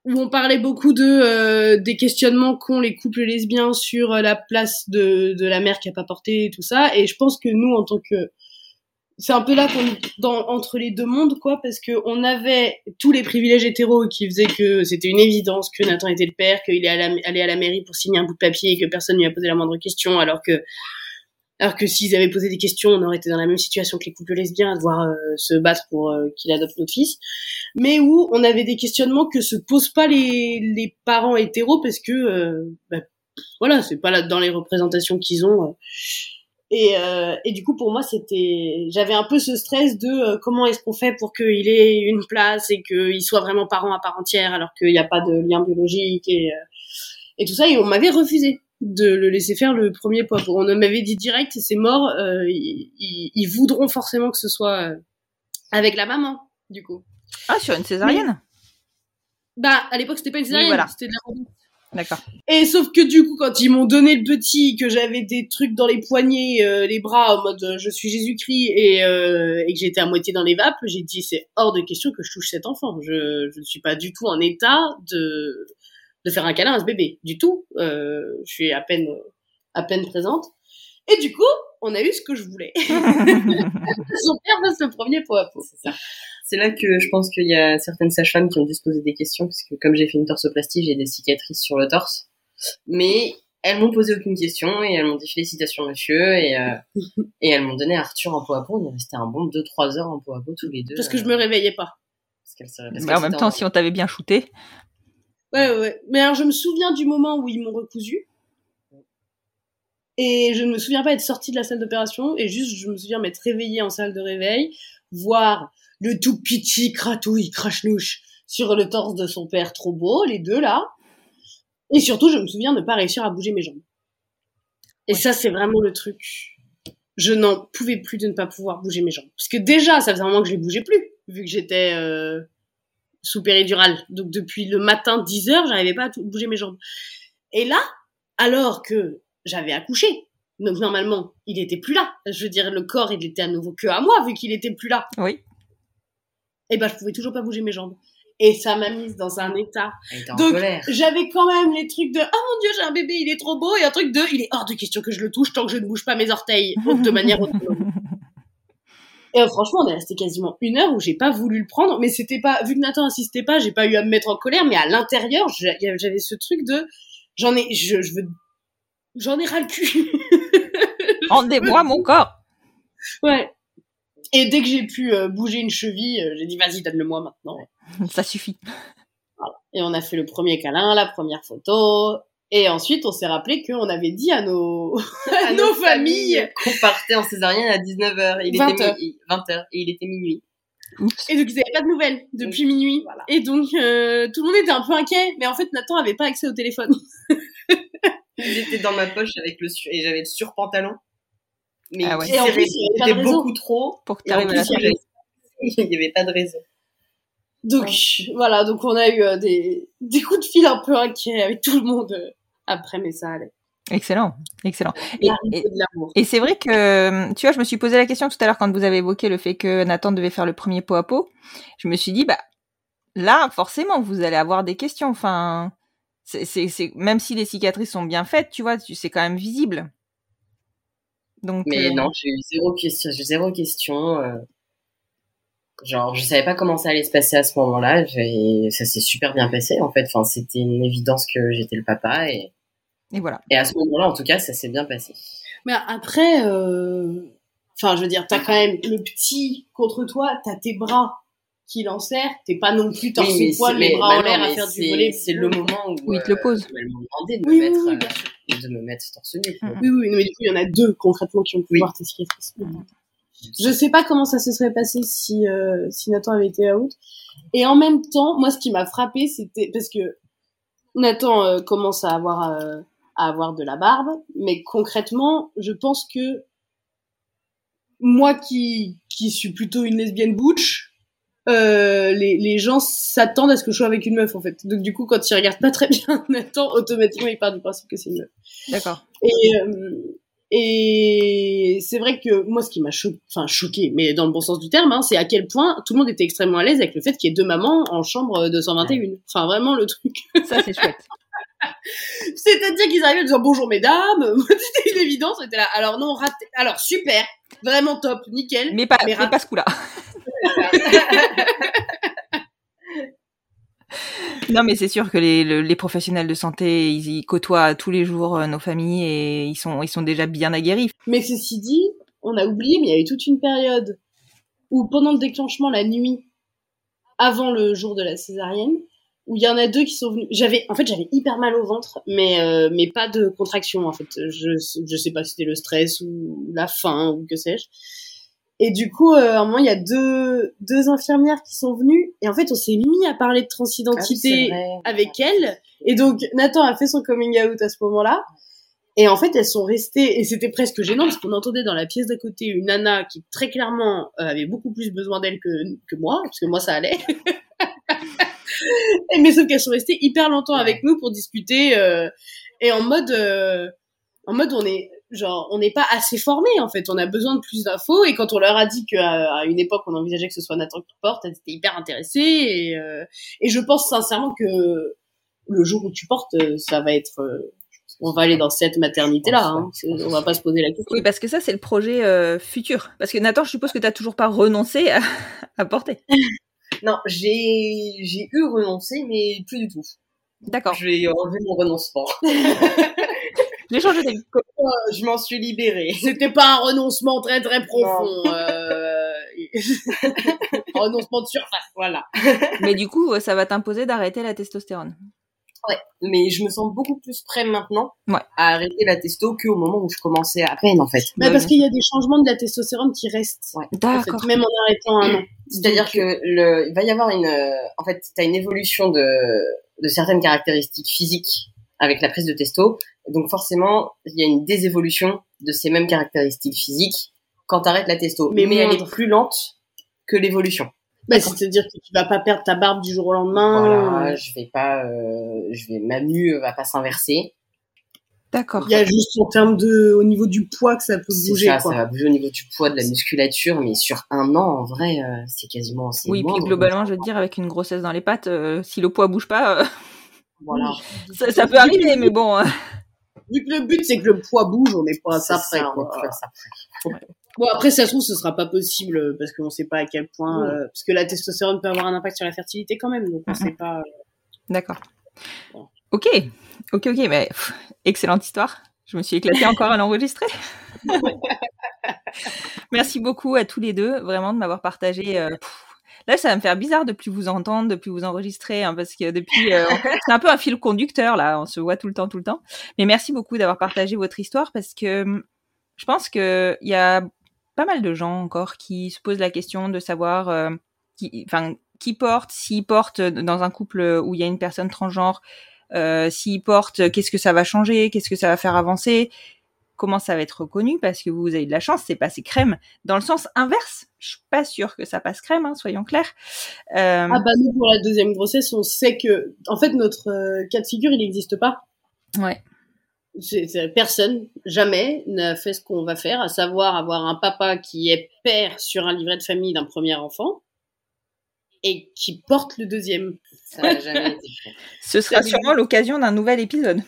où on parlait beaucoup de euh, des questionnements qu'ont les couples lesbiens sur euh, la place de, de la mère qui a pas porté et tout ça. Et je pense que nous, en tant que c'est un peu là qu'on entre les deux mondes quoi parce que on avait tous les privilèges hétéros qui faisaient que c'était une évidence que Nathan était le père qu'il est allé à la mairie pour signer un bout de papier et que personne ne lui a posé la moindre question alors que alors que s'ils avaient posé des questions on aurait été dans la même situation que les couples lesbiens à devoir euh, se battre pour euh, qu'il adopte notre fils. Mais où on avait des questionnements que se posent pas les les parents hétéros parce que euh, bah, voilà c'est pas là dans les représentations qu'ils ont euh, et, euh, et du coup, pour moi, c'était, j'avais un peu ce stress de comment est-ce qu'on fait pour qu'il ait une place et qu'il soit vraiment parent à part entière, alors qu'il n'y a pas de lien biologique et et tout ça. Et on m'avait refusé de le laisser faire le premier pot. On m'avait dit direct, c'est mort. euh, ils, ils- ils voudront forcément que ce soit euh, avec la maman, du coup. Ah, sur une césarienne? Bah, à l'époque, c'était pas une césarienne, voilà. c'était de la. D'accord. Et sauf que du coup, quand ils m'ont donné le petit, que j'avais des trucs dans les poignets, euh, les bras, en mode je suis Jésus-Christ, et, et que j'étais à moitié dans les vapes, j'ai dit c'est hors de question que je touche cet enfant. Je, je ne suis pas du tout en état de, de faire un câlin à ce bébé, du tout. Euh, je suis à peine, à peine présente. Et du coup, on a eu ce que je voulais. Son père fasse le premier pot à pot. C'est ça. C'est là que je pense qu'il y a certaines sages-femmes qui ont dû se poser des questions, parce que comme j'ai fait une torsoplastie, j'ai des cicatrices sur le torse. Mais elles m'ont posé aucune question et elles m'ont dit félicitations monsieur et, euh, et elles m'ont donné Arthur en pot à pot. On est resté un bon 2-3 heures en pot à pot tous les deux. Parce que je me réveillais pas. Parce parce Mais en même temps, si on t'avait bien shooté. Ouais, ouais. Mais alors, je me souviens du moment où ils m'ont recousu. Et je ne me souviens pas être sortie de la salle d'opération. Et juste, je me souviens m'être réveillée en salle de réveil, voir le tout petit cratouille, crachnouche, sur le torse de son père, trop beau, les deux là. Et surtout, je me souviens ne pas réussir à bouger mes jambes. Et ça, c'est vraiment le truc. Je n'en pouvais plus de ne pas pouvoir bouger mes jambes. Parce que déjà, ça faisait un moment que je les bougeais plus, vu que j'étais euh, sous péridurale. Donc depuis le matin 10 heures, j'arrivais pas à tout- bouger mes jambes. Et là, alors que j'avais accouché, donc normalement, il était plus là. Je veux dire, le corps, il était à nouveau que à moi, vu qu'il était plus là. Oui. Et ben, je pouvais toujours pas bouger mes jambes. Et ça m'a mise dans un état. Donc, j'avais quand même les trucs de oh mon dieu j'ai un bébé il est trop beau et un truc de il est hors de question que je le touche tant que je ne bouge pas mes orteils de manière autonome. Et euh, franchement on est resté quasiment une heure où j'ai pas voulu le prendre mais c'était pas vu que Nathan insistait pas j'ai pas eu à me mettre en colère mais à l'intérieur j'a- j'avais ce truc de j'en ai je, je veux j'en ai ras le cul Rendez-moi mon corps. ouais et dès que j'ai pu euh, bouger une cheville euh, j'ai dit vas-y donne-le-moi maintenant Ça suffit. Et on a fait le premier câlin, la première photo. Et ensuite, on s'est rappelé qu'on avait dit à nos, à nos familles. qu'on partait en césarienne à 19h. Il 20 était heures. mi- 20h et il était minuit. Oups. Et donc, ils n'avaient pas de nouvelles depuis minuit. Voilà. Et donc, euh, tout le monde était un peu inquiet. Mais en fait, Nathan avait pas accès au téléphone. Il était dans ma poche avec le sur- et j'avais le surpantalon. Mais Ah ouais. Et en plus, il y avait pas c'était de réseau. beaucoup trop. Pour que Et en t'arrives à la il n'y avait pas de réseau. Donc, voilà. Donc, on a eu euh, des, des coups de fil un peu inquiets avec tout le monde euh, après, mais ça allait. Excellent, excellent. Et, c'est vrai que, tu vois, je me suis posé la question tout à l'heure quand vous avez évoqué le fait que Nathan devait faire le premier pot à pot. Je me suis dit, bah, là, forcément, vous allez avoir des questions. Enfin, c'est, c'est, c'est- même si les cicatrices sont bien faites, tu vois, tu- c'est quand même visible. Donc, Mais euh, non, j'ai eu zéro question. J'ai eu zéro question. Genre, je savais pas comment ça allait se passer à ce moment-là. j'ai- Ça s'est super bien passé, en fait. Enfin, c'était une évidence que j'étais le papa. Et, et voilà. et à ce moment-là, en tout cas, ça s'est bien passé. Mais après, euh, enfin, je veux dire, t'as quand même le petit contre toi, t'as tes bras qui l'enserrent, t'es pas non plus torse mais poil, c'est- les bras bah en l'air à faire du c'est- volet. C'est le moment où, il te le euh, pose. où elles m'ont demandé de me Oui, oui, mettre, oui, euh, de me mettre torse nu. tu vois. Oui, oui, mais du coup, il y en a deux concrètement qui ont pu Oui. voir tes cicatrices. Je sais pas comment ça se serait passé si, euh, si Nathan avait été out. Et en même temps, moi, ce qui m'a frappé, c'était parce que Nathan euh, commence à avoir, euh, à avoir de la barbe, mais concrètement, je pense que moi qui, qui suis plutôt une lesbienne butch, euh, les, les gens s'attendent à ce que je sois avec une meuf, en fait. Donc, du coup, quand ils regardent pas très bien Nathan, automatiquement, ils partent du principe que c'est une meuf. D'accord. Et, euh, et c'est vrai que moi, ce qui m'a choqué, enfin choqué, mais dans le bon sens du terme, hein, c'est à quel point tout le monde était extrêmement à l'aise avec le fait qu'il y ait deux mamans en chambre 221. Enfin, vraiment le truc. Ça, c'est chouette. C'est-à-dire qu'ils arrivaient en disant bonjour mesdames. C'était une évidence. C'était là. Alors non, raté. Alors super, vraiment top, nickel. Mais pas, Mais pas ce coup-là. Non, mais c'est sûr que les, le- les professionnels de santé, ils côtoient tous les jours euh, nos familles et ils sont, ils sont déjà bien aguerris. Mais ceci dit, on a oublié, mais il y a eu toute une période où pendant le déclenchement la nuit, avant le jour de la césarienne, où il y en a deux qui sont venus. J'avais, en fait, j'avais hyper mal au ventre, mais euh, mais pas de contraction en fait. Je je sais pas si c'était le stress ou la faim ou que sais-je. Et du coup, euh, à un moment, il y a deux deux infirmières qui sont venues et en fait, on s'est mis à parler de Ah oui, transidentité vrai. avec elle. Et donc, Nathan a fait son coming out à ce moment-là. Et en fait, elles sont restées, et c'était presque gênant parce qu'on entendait dans la pièce d'à côté une nana qui très clairement euh, avait beaucoup plus besoin d'elle que, que moi, parce que moi ça allait. et mais sauf qu'elles sont restées hyper longtemps avec nous pour discuter, euh, et en mode, euh, en mode on est, genre, on n'est pas assez formé en fait, on a besoin de plus d'infos, et quand on leur a dit qu'à à une époque on envisageait que ce soit Nathan qui porte, elles étaient hyper intéressées, et, euh, et je pense sincèrement que le jour où tu portes, euh, ça va être, euh, on va aller dans cette maternité-là. Hein. C'est- On va pas se poser la question. Oui, parce que ça, c'est le projet euh, futur. Parce que Nathan, je suppose que tu toujours pas renoncé à, à porter. Non, j'ai j'ai eu renoncé, mais plus du tout. D'accord. Je vais enlever mon renoncement. J'ai changé d'avis. je m'en suis libérée. C'était pas un renoncement très très profond. euh, renoncement de surface, voilà. Mais du coup, ça va t'imposer d'arrêter la testostérone. Ouais, mais je me sens beaucoup plus prêt maintenant Ouais. à arrêter la testo qu'au moment où je commençais à peine en fait. Bah, parce qu'il y a des changements de la testostérone qui restent. Ouais. en D'accord. fait, même en arrêtant un an. C'est-à-dire que le, il va y avoir une, euh, en fait, t'as une évolution de, de certaines caractéristiques physiques avec la prise de testo. Donc forcément, il y a une désévolution de ces mêmes caractéristiques physiques quand t'arrêtes la testo. Mais Mais, elle est plus lente que l'évolution. Bah, c'est-à-dire que tu vas pas perdre ta barbe du jour au lendemain. Voilà, je vais pas, euh, je vais, ma mue va pas s'inverser. D'accord. Il y a juste en termes de, au niveau du poids que ça peut bouger, ça, quoi. ça va bouger au niveau du poids, de la musculature, mais sur un an, en vrai, euh, c'est quasiment, c'est Oui, puis globalement, je veux te dire, avec une grossesse dans les pattes, euh, si le poids bouge pas, euh, Voilà. ça, ça peut arriver, mais bon. Vu que le but c'est que le poids bouge, on n'est pas à ça près. Bon, après, ça se trouve, ce sera pas possible euh, parce qu'on sait pas à quel point, euh, parce que la testostérone peut avoir un impact sur la fertilité quand même, donc on Mhm. sait pas. euh, D'accord. Bon. Ok, ok, ok, mais pff, excellente histoire. Je me suis éclatée encore à l'enregistrer. Merci beaucoup à tous les deux, vraiment, de m'avoir partagé. euh, pff, Là, ça va me faire bizarre de plus vous entendre, de plus vous enregistrer, hein, parce que depuis, euh, c'est un peu un fil conducteur là. On se voit tout le temps, tout le temps. Mais merci beaucoup d'avoir partagé votre histoire, parce que hum, je pense que il y a pas mal de gens encore qui se posent la question de savoir, euh, qui, enfin, qui porte, s'ils portent dans un couple où il y a une personne transgenre, euh, s'ils portent, qu'est-ce que ça va changer, qu'est-ce que ça va faire avancer, comment ça va être reconnu, parce que vous avez de la chance, c'est passé crème. Dans le sens inverse, je suis pas sûre que ça passe crème, hein, soyons clairs. Euh, Ah bah nous pour la deuxième grossesse, on sait que, en fait, notre euh, cas de figure, il n'existe pas. ouais. C'est- c'est- personne, jamais, n'a fait ce qu'on va faire, à savoir avoir un papa qui est père sur un livret de famille d'un premier enfant et qui porte le deuxième. Ça n'a jamais été fait. Ce sera Ça sûrement l'occasion d'un nouvel épisode.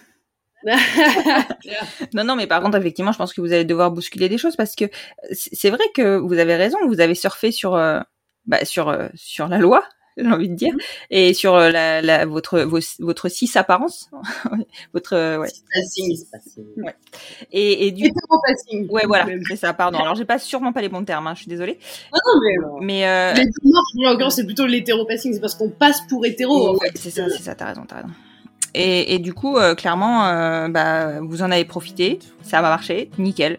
Non, non, mais par contre, effectivement, je pense que vous allez devoir bousculer des choses parce que c'est vrai que vous avez raison, vous avez surfé sur, euh, bah, sur, euh, sur la loi, j'ai envie de dire, et sur euh, la, la, votre, vos- votre cis apparence, votre, ouais. Passing. Et, et du Hétéropassing. ouais, voilà, c'est ça, pardon. Alors, j'ai pas sûrement pas les bons termes, hein, je suis désolée. Ah non, mais, Mais, euh, c'est plutôt l'hétéropassing, c'est parce qu'on passe pour hétéro. en Ouais, fait. c'est ça, c'est ça, t'as raison, t'as raison. Et, du coup, euh, clairement, euh, bah, vous en avez profité, ça va marcher, nickel.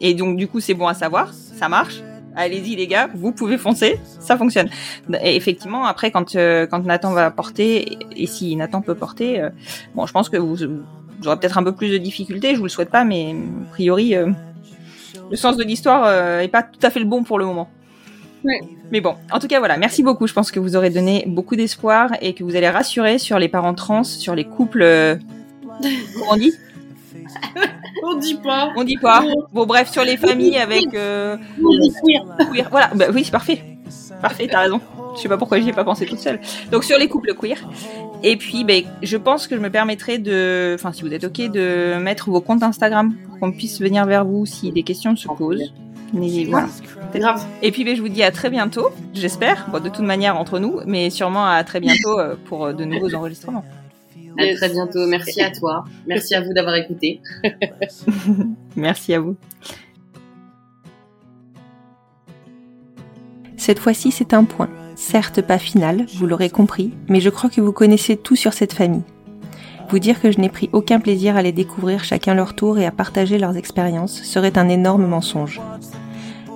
Et donc, du coup, c'est bon à savoir, ça marche. Allez-y, les gars, vous pouvez foncer, ça fonctionne. Et effectivement, après, quand, euh, quand Nathan va porter, et, si Nathan peut porter, bon, je pense que vous, vous aurez peut-être un peu plus de difficultés, je vous le souhaite pas, mais a priori, le sens de l'histoire est pas tout à fait le bon pour le moment. Ouais. Mais bon, en tout cas, voilà, merci beaucoup. Je pense que vous aurez donné beaucoup d'espoir et que vous allez rassurer sur les parents trans, sur les couples. euh, comment on dit On dit pas. On dit pas. Bon, bref, sur les familles avec. euh, On dit queer. queer. Voilà, bah oui, c'est parfait. Parfait, t'as raison. Je sais pas pourquoi j'y ai pas pensé toute seule. Donc sur les couples queer. Et puis, ben, je pense que je me permettrai de, enfin, si vous êtes ok, de mettre vos comptes Instagram pour qu'on puisse venir vers vous si des questions se posent. Mais voilà. C'est grave. Et puis, ben, je vous dis à très bientôt, j'espère. Bon, de toute manière entre nous, mais sûrement à très bientôt euh, pour euh, de nouveaux enregistrements. À très bientôt. Merci à toi. Merci à vous d'avoir écouté. Merci à vous. Cette fois-ci, c'est un point. Certes pas final, vous l'aurez compris, mais je crois que vous connaissez tout sur cette famille. Vous dire que je n'ai pris aucun plaisir à les découvrir chacun leur tour et à partager leurs expériences serait un énorme mensonge.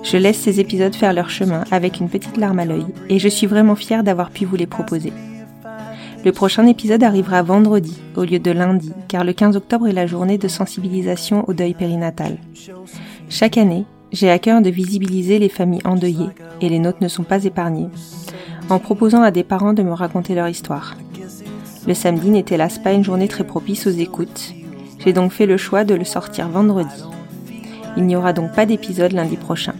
Je laisse ces épisodes faire leur chemin avec une petite larme à l'œil et je suis vraiment fière d'avoir pu vous les proposer. Le prochain épisode arrivera vendredi au lieu de lundi car le 15 octobre est la journée de sensibilisation au deuil périnatal. Chaque année, j'ai à cœur de visibiliser les familles endeuillées, et les nôtres ne sont pas épargnées, en proposant à des parents de me raconter leur histoire. Le samedi n'est hélas pas une journée très propice aux écoutes, j'ai donc fait le choix de le sortir vendredi. Il n'y aura donc pas d'épisode lundi prochain.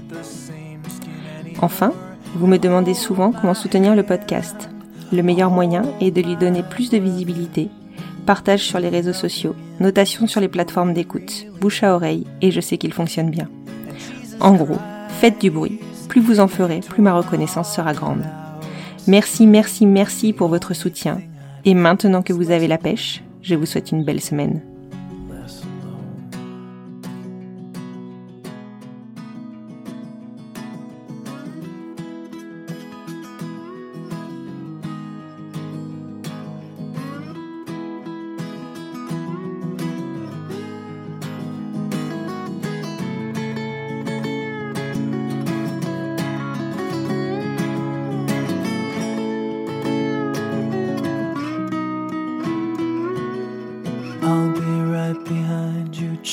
Enfin, vous me demandez souvent comment soutenir le podcast. Le meilleur moyen est de lui donner plus de visibilité, partage sur les réseaux sociaux, notation sur les plateformes d'écoute, bouche à oreille, et je sais qu'il fonctionne bien. En gros, faites du bruit. Plus vous en ferez, plus ma reconnaissance sera grande. Merci, merci, merci pour votre soutien. Et maintenant que vous avez la pêche, je vous souhaite une belle semaine.